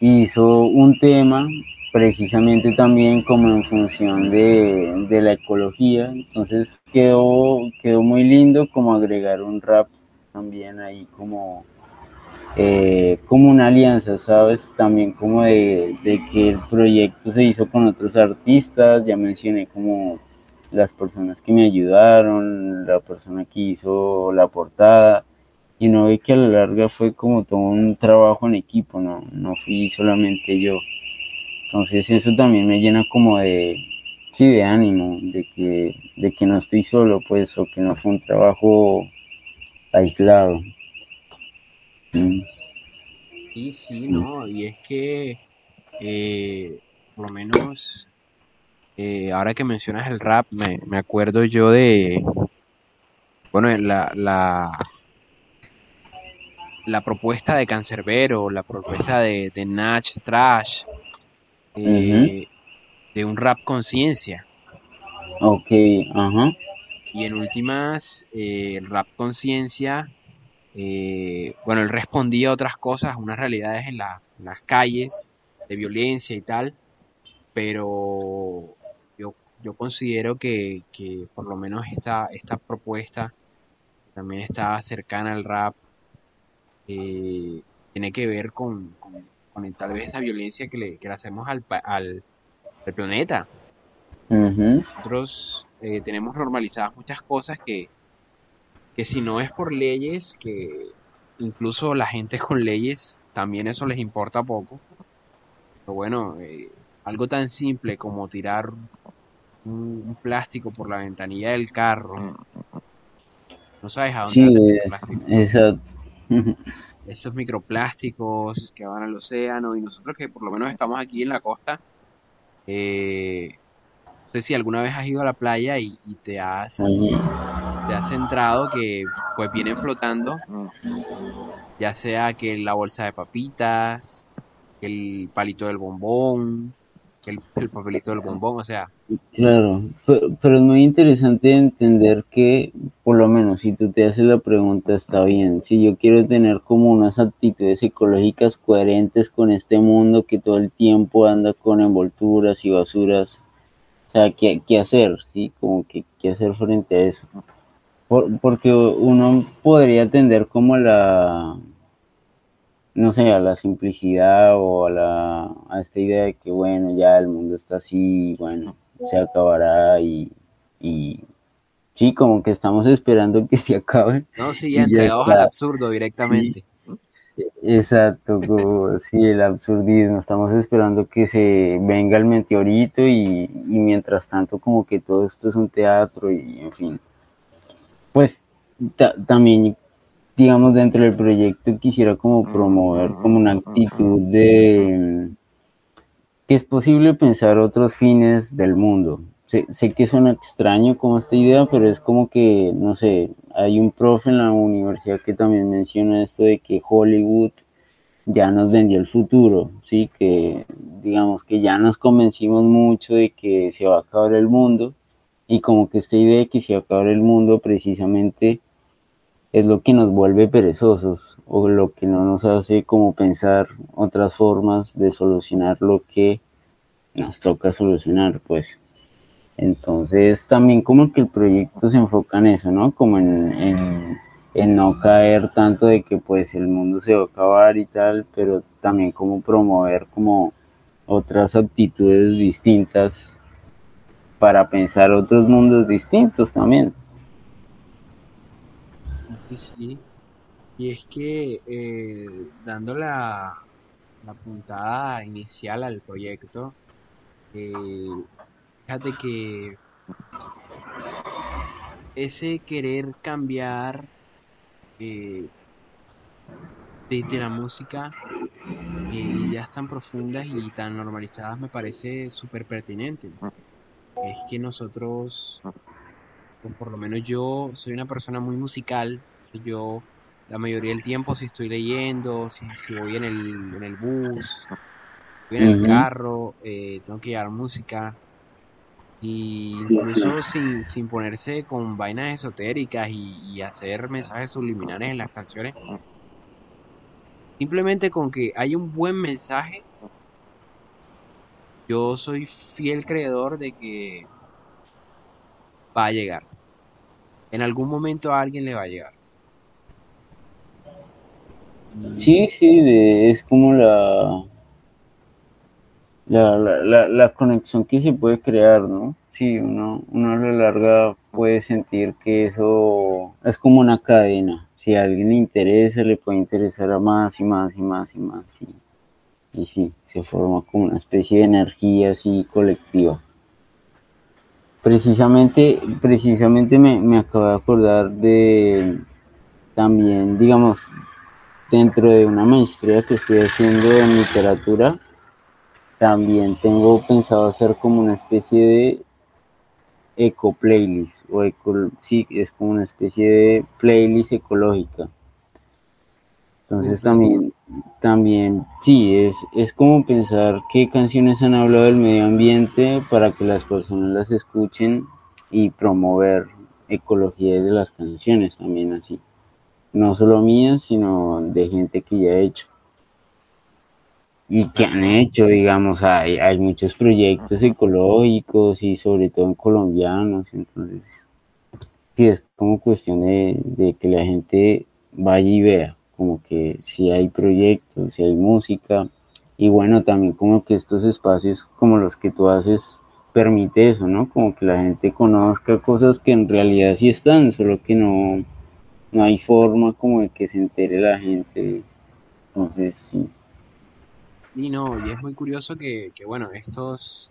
Hizo un tema precisamente también como en función de, de la ecología, entonces quedó, quedó muy lindo como agregar un rap también ahí como eh, como una alianza, ¿sabes? También como de, que el proyecto se hizo con otros artistas, ya mencioné como las personas que me ayudaron, la persona que hizo la portada, y no ve que a la larga fue como todo un trabajo en equipo, no, no fui solamente yo. Entonces eso también me llena como de, sí, de ánimo, de que, de que no estoy solo, pues, o que no fue un trabajo aislado. Sí, sí, no, y es que eh, por lo menos eh, ahora que mencionas el rap, me, acuerdo yo de, bueno, la, la, la propuesta de Cancerbero, la propuesta de, de Natch Trash, eh, de un rap conciencia. Ok, ajá. Y en últimas, el rap conciencia eh, bueno, él respondía a otras cosas, unas realidades en, las calles, de violencia y tal, pero yo, yo considero que, por lo menos esta, esta propuesta también está cercana al rap, eh, tiene que ver con, tal vez esa violencia que le, hacemos al, al, planeta. Nosotros eh, tenemos normalizadas muchas cosas que, que si no es por leyes, que incluso la gente con leyes, también eso les importa poco. Pero bueno, eh, algo tan simple como tirar un, plástico por la ventanilla del carro. No sabes a dónde sí, ese plástico. Exacto. Esos microplásticos que van al océano y nosotros que por lo menos estamos aquí en la costa, eh, no sé si alguna vez has ido a la playa y, te has te has centrado que pues vienen flotando, ya sea que la bolsa de papitas, el palito del bombón, el, el papelito del bombón, o sea. Claro, pero, es muy interesante entender que, por lo menos, si tú te haces la pregunta, está bien. Si yo quiero tener como unas actitudes ecológicas coherentes con este mundo que todo el tiempo anda con envolturas y basuras o sea, ¿qué, qué hacer? ¿Sí? Como que qué hacer frente a eso. porque uno podría tender como la, no sé, a la simplicidad o a, la, a esta idea de que, bueno, ya el mundo está así, bueno, se acabará y, y sí, como que estamos esperando que se acabe. No, sí, ya entregados al absurdo directamente. Exacto, sí, el absurdismo. Estamos esperando que se venga el meteorito y, mientras tanto como que todo esto es un teatro y en fin. Pues también, digamos, dentro del proyecto quisiera como promover como una actitud de que es posible pensar otros fines del mundo. Sé, sé que suena extraño como esta idea, pero es como que, no sé, hay un profe en la universidad que también menciona esto de que Hollywood ya nos vendió el futuro, sí, que digamos que ya nos convencimos mucho de que se va a acabar el mundo y como que esta idea de que se va a acabar el mundo precisamente es lo que nos vuelve perezosos o lo que no nos hace como pensar otras formas de solucionar lo que nos toca solucionar, pues. Entonces también como que el proyecto se enfoca en eso, ¿no? Como en, en, no caer tanto de que pues el mundo se va a acabar y tal, pero también como promover como otras actitudes distintas para pensar otros mundos distintos también. Sí, sí. Y es que eh, dando la, puntada inicial al proyecto, eh, fíjate que ese querer cambiar eh, desde la música eh, ya tan profundas y tan normalizadas me parece súper pertinente. Es que nosotros, o por lo menos yo, soy una persona muy musical. Yo la mayoría del tiempo si estoy leyendo, si, si voy en el, en el bus, voy en el carro, eh, tengo que llevar música. Y incluso sin, sin ponerse con vainas esotéricas y, hacer mensajes subliminales en las canciones. Simplemente con que haya un buen mensaje, yo soy fiel creedor de que va a llegar. En algún momento a alguien le va a llegar. Sí, sí, es como la, la, la, la, conexión que se puede crear, ¿no? Sí, uno, uno a la larga puede sentir que eso es como una cadena. Si a alguien le interesa, le puede interesar a más y más y más y más. Y, y sí, se forma como una especie de energía así colectiva. Precisamente, precisamente me, me acabo de acordar de también, digamos, dentro de una maestría que estoy haciendo en literatura, también tengo pensado hacer como una especie de eco playlist o eco, sí, es como una especie de playlist ecológica. Entonces también, también, sí, es, es como pensar qué canciones han hablado del medio ambiente para que las personas las escuchen y promover ecología de las canciones también así no solo mías, sino de gente que ya ha hecho. Y que han hecho, digamos, hay, hay muchos proyectos ecológicos y sobre todo en colombianos, entonces sí es como cuestión de, que la gente vaya y vea, como que si hay proyectos, si hay música, y bueno, también como que estos espacios como los que tú haces permite eso, ¿no? Como que la gente conozca cosas que en realidad sí están, solo que no, no hay forma como de que se entere la gente. Entonces, sí. Y no, y es muy curioso que, bueno, estos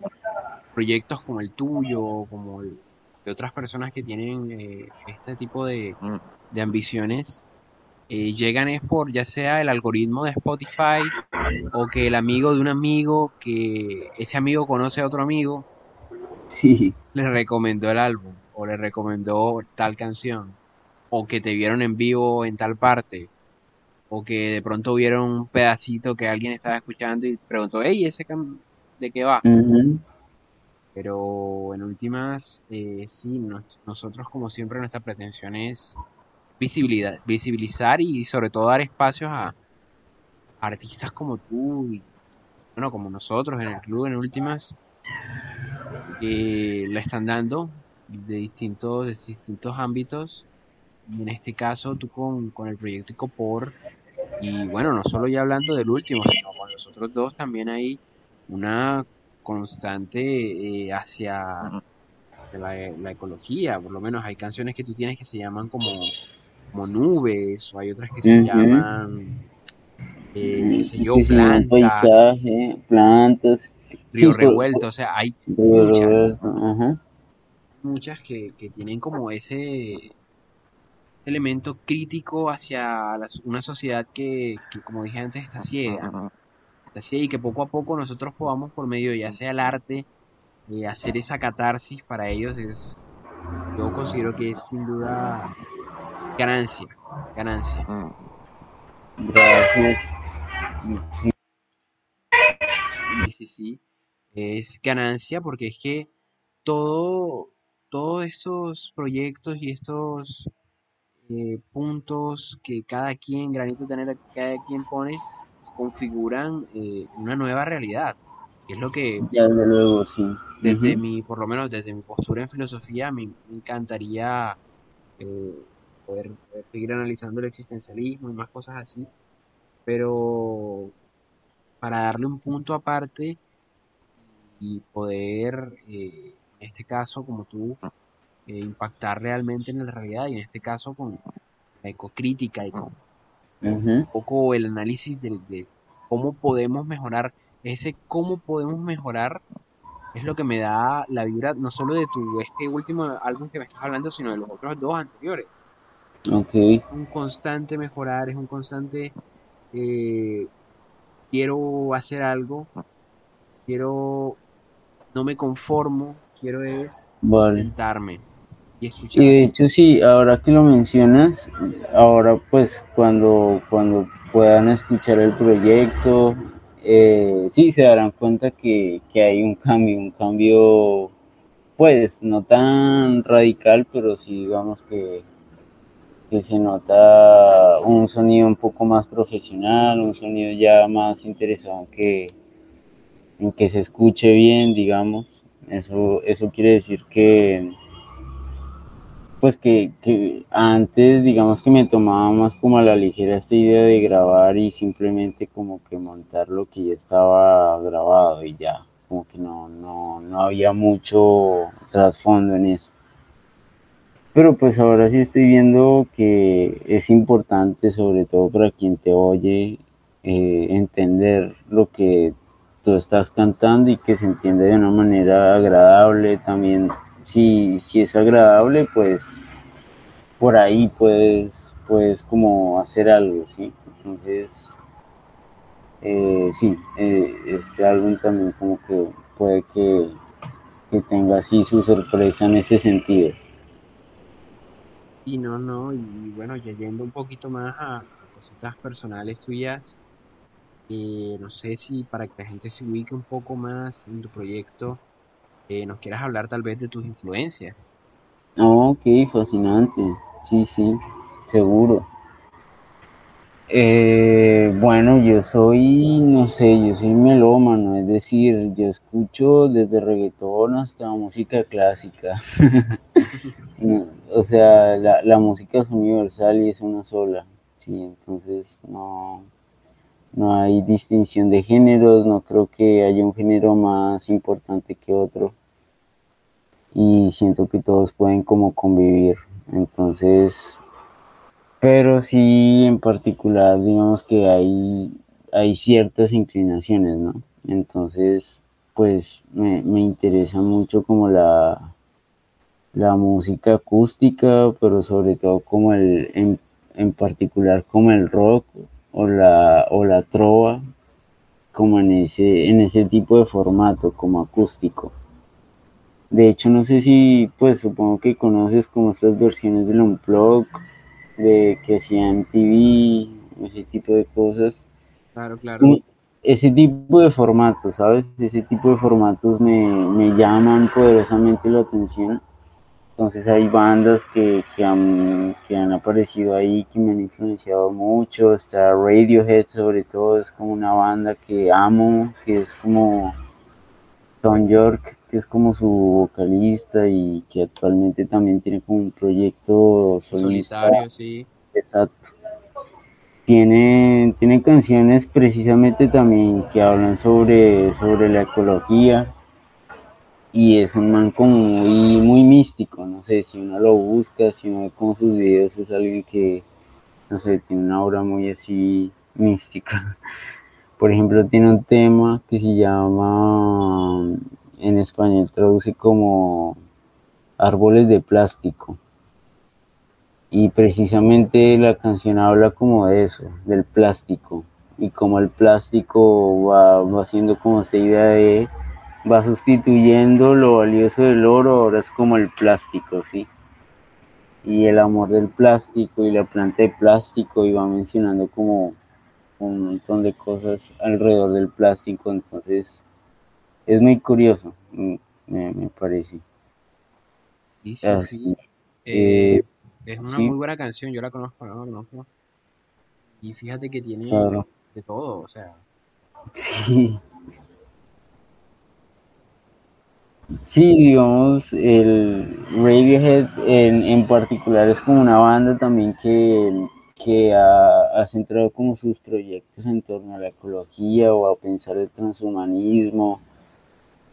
proyectos como el tuyo, como el de otras personas que tienen eh, este tipo de, de ambiciones, eh, llegan es por ya sea el algoritmo de Spotify o que el amigo de un amigo, que ese amigo conoce a otro amigo, sí. le recomendó el álbum o le recomendó tal canción o que te vieron en vivo en tal parte, o que de pronto vieron un pedacito que alguien estaba escuchando y preguntó, hey, ¿ese de qué va? Pero en últimas, eh, sí, nosotros como siempre nuestra pretensión es visibilidad, visibilizar y sobre todo dar espacios a, artistas como tú y bueno, como nosotros en el club en últimas, que lo están dando de distintos, de distintos ámbitos en este caso tú con, con el proyecto Icopor, y bueno, no solo ya hablando del último, sino con los otros dos también hay una constante eh, hacia la, ecología, por lo menos hay canciones que tú tienes que se llaman como, como nubes, o hay otras que se llaman, eh, qué sé yo, plantas. plantas. Río revuelto, o sea, hay muchas, muchas que, que tienen como ese elemento crítico hacia una sociedad que, como dije antes, está ciega. Está ciega y que poco a poco nosotros podamos, por medio ya sea el arte, eh, hacer esa catarsis para ellos es, yo considero que es sin duda ganancia, ganancia. Gracias. Sí. Sí, sí, es ganancia porque es que todo, todos estos proyectos y estos eh, puntos que cada quien, granito de que cada quien pone, configuran eh, una nueva realidad. Es lo que, Ya, desde luego, sí. desde mi, por lo menos desde mi postura en filosofía, me, me encantaría eh, poder, poder seguir analizando el existencialismo y más cosas así, pero para darle un punto aparte y poder, en este caso, como tú, eh, impactar realmente en la realidad y en este caso con la ecocrítica y con un poco el análisis de, de cómo podemos mejorar. Ese cómo podemos mejorar es lo que me da la vibra, no solo de tu este último álbum que me estás hablando, sino de los otros dos anteriores. Ok. Un constante mejorar, es un constante eh, quiero hacer algo, quiero, no me conformo, quiero es Vale. intentarme y de hecho sí, ahora que lo mencionas, ahora pues cuando, cuando puedan escuchar el proyecto, eh, sí se darán cuenta que, que hay un cambio, un cambio pues no tan radical, pero sí digamos que, que se nota un sonido un poco más profesional, un sonido ya más interesado en que, en que se escuche bien, digamos. Eso, eso quiere decir que, pues que, que antes, digamos que me tomaba más como a la ligera esta idea de grabar y simplemente como que montar lo que ya estaba grabado y ya, como que no, no, no había mucho trasfondo en eso. Pero pues ahora sí estoy viendo que es importante, sobre todo para quien te oye, eh, entender lo que tú estás cantando y que se entiende de una manera agradable. También, si, si es agradable, pues por ahí puedes, puedes como hacer algo, ¿sí? Entonces, eh, sí, eh, este álbum también como que puede que, que tenga así su sorpresa en ese sentido. Y no, no, y bueno, ya yendo un poquito más a, cositas personales tuyas, eh, no sé si para que la gente se ubique un poco más en tu proyecto, eh, nos quieras hablar tal vez de tus influencias. Ok, fascinante. Sí, sí, seguro. Eh, bueno, yo soy, no sé, yo soy melómano, es decir, yo escucho desde reggaetón hasta música clásica. O sea, la, la música es universal y es una sola, sí, entonces no, no hay distinción de géneros, no creo que haya un género más importante que otro. Y siento que todos pueden como convivir, entonces pero sí, en particular, digamos que hay, hay ciertas inclinaciones, ¿no? Entonces, pues me, me interesa mucho como la, la música acústica, pero sobre todo como el, en, en particular como el rock o la, o la trova, como en ese, en ese tipo de formato, como acústico. De hecho, no sé si, pues supongo que conoces como estas versiones del Unplugged, de que hacían TV, ese tipo de cosas. Claro, claro. Y ese tipo de formatos, ¿sabes? Ese tipo de formatos me, me llaman poderosamente la atención. Entonces hay bandas que, que, han, que han aparecido ahí, que me han influenciado mucho. Está Radiohead sobre todo, es como una banda que amo, que es como Tom York, que es como su vocalista y que actualmente también tiene como un proyecto solista. Solitario, sí. Exacto. Tiene, tiene canciones precisamente también que hablan sobre, sobre la ecología y es un man como muy, muy místico, no sé, si uno lo busca, si uno ve como sus videos es alguien que, no sé, tiene una obra muy así mística. Por ejemplo, tiene un tema que se llama, en español traduce como árboles de plástico. Y precisamente la canción habla como de eso, del plástico. Y como el plástico va, va haciendo como esta idea de, va sustituyendo lo valioso del oro, ahora es como el plástico, ¿sí? Y el amor del plástico y la planta de plástico y va mencionando como un montón de cosas alrededor del plástico, entonces es muy curioso, me, me parece. Sí, sí, Así, sí. Eh, eh, es una sí, muy buena canción, yo la conozco, no la conozco. Y fíjate que tiene claro, de todo, o sea, sí, Sí, digamos, el Radiohead en, en particular es como una banda también que, que ha, ha centrado como sus proyectos en torno a la ecología o a pensar el transhumanismo,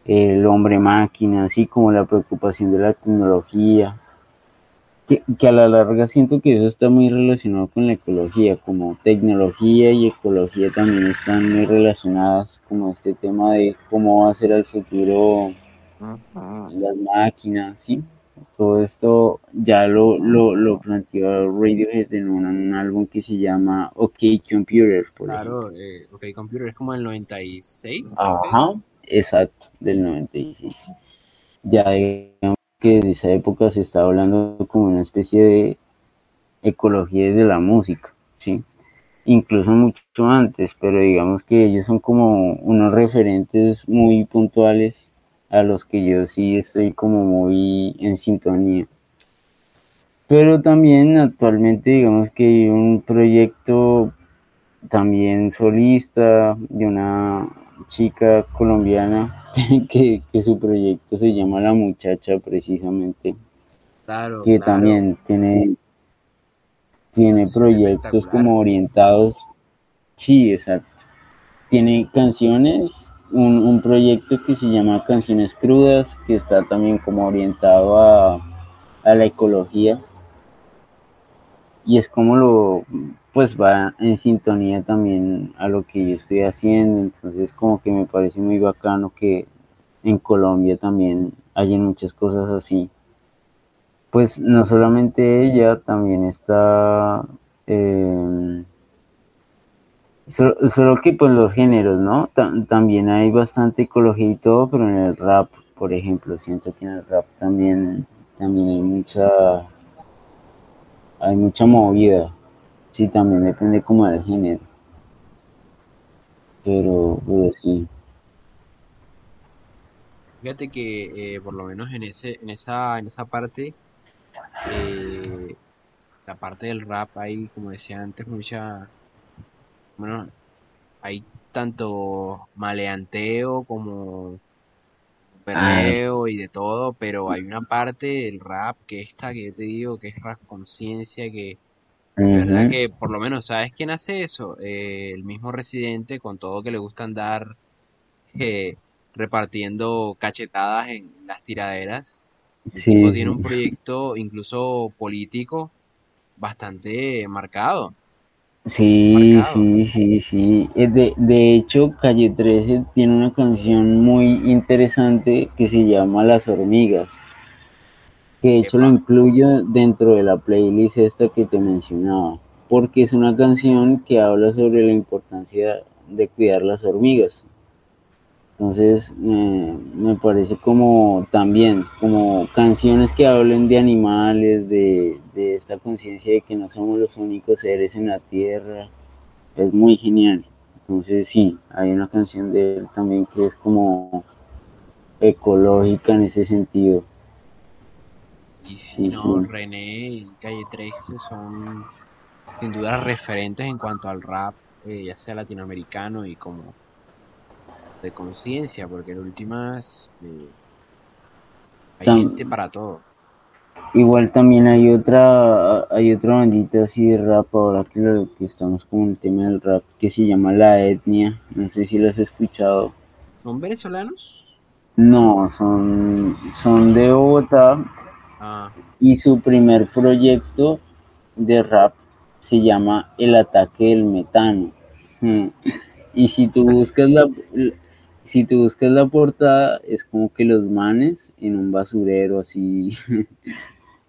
el hombre máquina, así como la preocupación de la tecnología que, que, a la larga siento que eso está muy relacionado con la ecología, como tecnología y ecología también están muy relacionadas, como este tema de cómo va a ser el futuro las máquinas, ¿sí? Todo esto ya lo, lo, lo planteó Radiohead en un, un, álbum que se llama OK Computer. Por claro, eh, OK Computer es como el 96. Ajá, exacto, del 96. Ya digamos que desde esa época se está hablando como una especie de ecología de la música, ¿sí? Incluso mucho antes, pero digamos que ellos son como unos referentes muy puntuales a los que yo sí estoy como muy en sintonía. Pero también actualmente digamos que hay un proyecto también solista de una chica colombiana que, que, su proyecto se llama La Muchacha precisamente. Claro, que claro. también tiene, tiene Es proyectos como orientados. Sí, exacto. Tiene canciones, un, un proyecto que se llama Canciones Crudas, que está también como orientado a, a la ecología. Y es como lo, pues va en sintonía también a lo que yo estoy haciendo, entonces como que me parece muy bacano que en Colombia también hayan muchas cosas así. Pues no solamente ella, también está... eh, Solo, solo que pues los géneros, ¿no? Ta- también hay bastante ecología y todo, pero en el rap, por ejemplo, siento que en el rap también, también hay mucha, hay mucha movida. Sí, también depende como del género, pero, pero sí. Fíjate que eh, por lo menos en ese, en esa, en esa parte, eh, la parte del rap hay, como decía antes, mucha, bueno, hay tanto maleanteo como perreo y de todo, pero hay una parte del rap que esta que yo te digo que es rap conciencia, que de verdad que por lo menos, ¿sabes quién hace eso? Eh, el mismo Residente con todo que le gusta andar eh, repartiendo cachetadas en las tiraderas. El tipo tiene un proyecto incluso político bastante marcado, Sí, marcado. sí, sí, sí. Eh, De, de hecho, Calle 13 tiene una canción muy interesante que se llama Las Hormigas. que de hecho lo incluyo dentro de la playlist esta que te mencionaba, porque es una canción que habla sobre la importancia de cuidar las hormigas. Entonces me, me parece como también, como canciones que hablen de animales, de, de esta conciencia de que no somos los únicos seres en la tierra, es muy genial. Entonces sí, hay una canción de él también que es como ecológica en ese sentido. y si Sí, no, sí. René y Calle 13 son sin duda referentes en cuanto al rap, eh, ya sea latinoamericano y como de conciencia, porque en últimas eh, hay gente para todo. Igual también hay otra, hay otra bandita así de rap, ahora que, lo, que estamos con el tema del rap, que se llama La Etnia, no sé si lo has escuchado. ¿Son venezolanos? No, son, son de Bogotá Ah, y su primer proyecto de rap se llama El Ataque del Metano. Hmm. Y si tú buscas la, si tú buscas la portada, es como que los manes en un basurero así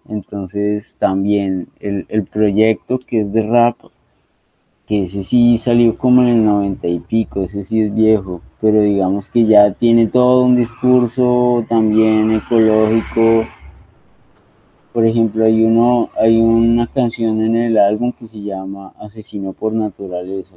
Entonces también el, el proyecto que es de rap, que ese sí salió como en el noventa y pico, ese sí es viejo, pero digamos que ya tiene todo un discurso también ecológico. Por ejemplo, hay uno, hay una canción en el álbum que se llama Asesino por Naturaleza,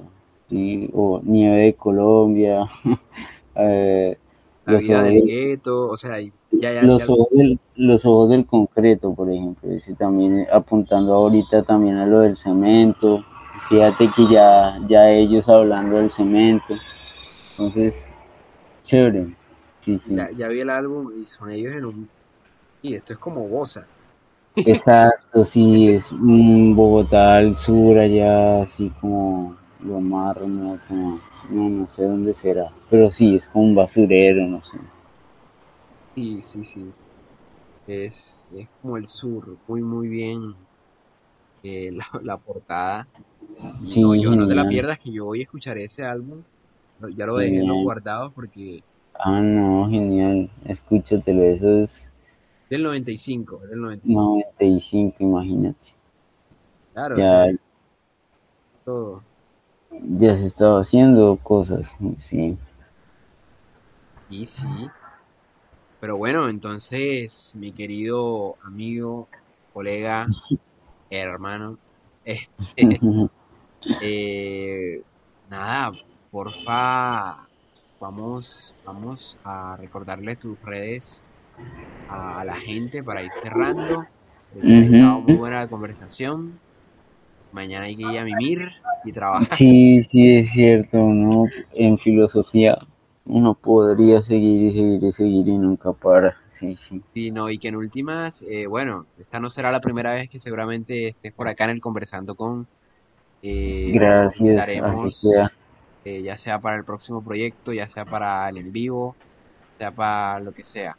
¿sí? o Nieve de Colombia, eh, la los vida del gueto, o sea, ya, ya, los ojos del, los ojos del concreto, por ejemplo, ese también apuntando ahorita también a lo del cemento. Fíjate que ya, ya ellos hablando del cemento. Entonces, chévere. Sí, sí. Ya, ya vi el álbum y son ellos en un... Y esto es como Bosa. Exacto, sí, es un Bogotá al sur, allá, así como lo más remoto, no, no, sé dónde será, pero sí, es como un basurero, no sé. Sí, sí, sí. Es, es como el sur, muy, muy bien eh, la, la portada. Y Sí, no, yo no te la pierdas que yo voy a escuchar ese álbum. Lo- Ya lo dejé en los genial. guardados porque Ah, no, genial, escúchatelo, eso es del 95, es del 95. 95, imagínate. Claro, Ya, sí, todo. Ya se estaba haciendo cosas, sí. Y sí. Pero bueno, entonces, mi querido amigo, colega, hermano, este, eh, nada, porfa, vamos, vamos a recordarle tus redes a, la gente para ir cerrando. Estado muy buena la conversación. Mañana hay que ir a mimir y trabajar. Sí, sí, es cierto, uno en filosofía uno podría seguir y seguir y seguir y nunca para, sí, sí. Sí, no, y que en últimas, eh, bueno, esta no será la primera vez que seguramente estés por acá en el conversando con. eh, Gracias, sea. eh, ya sea para el próximo proyecto, ya sea para el en vivo, sea para lo que sea,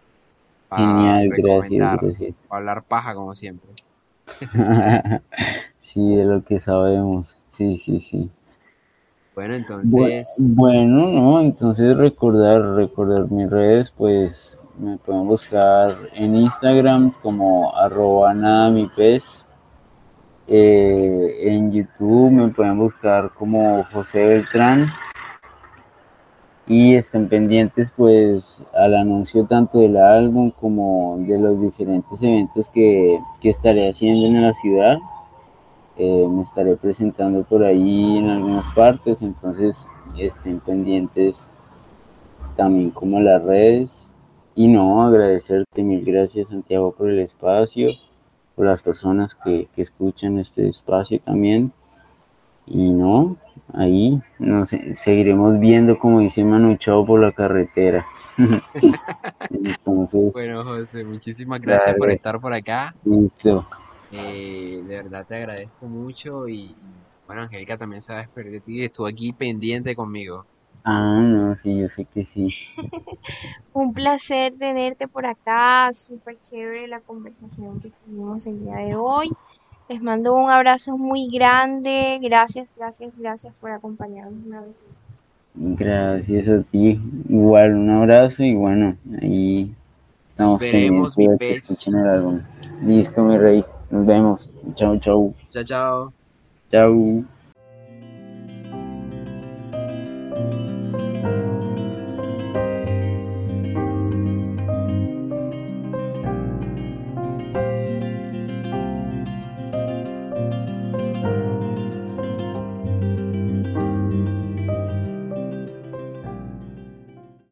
Genial, gracias, gracias. para hablar paja como siempre. Sí, de lo que sabemos, sí, sí, sí. Bueno, Bue- entonces, Bueno, no, entonces recordar, recordar mis redes, pues me pueden buscar en Instagram como arroba nada mi pez. Eh, en YouTube me pueden buscar como José Beltrán y estén pendientes pues al anuncio tanto del álbum como de los diferentes eventos que, que estaré haciendo en la ciudad. Eh, me estaré presentando por ahí en algunas partes, entonces estén pendientes también como las redes. Y no, agradecerte mil gracias Santiago por el espacio, por las personas que, que escuchan este espacio también. Y no, ahí nos seguiremos viendo, como dice Manu Chao, por la carretera. Entonces, bueno, José, muchísimas gracias por estar por acá. listo. Eh, de verdad te agradezco mucho y, y, bueno, Angélica también a despedir de ti, estuvo aquí pendiente conmigo. Ah, no, sí, yo sé que sí. Un placer tenerte por acá, súper chévere la conversación que tuvimos el día de hoy. Les mando un abrazo muy grande, gracias, gracias, gracias por acompañarnos una vez más. Gracias a ti. Igual un abrazo y bueno, ahí Nos estamos veremos, pendientes mi pez. escuchen el álbum. Listo, mi rey. Nos vemos. Chao, chao. Chao, chao. Chao.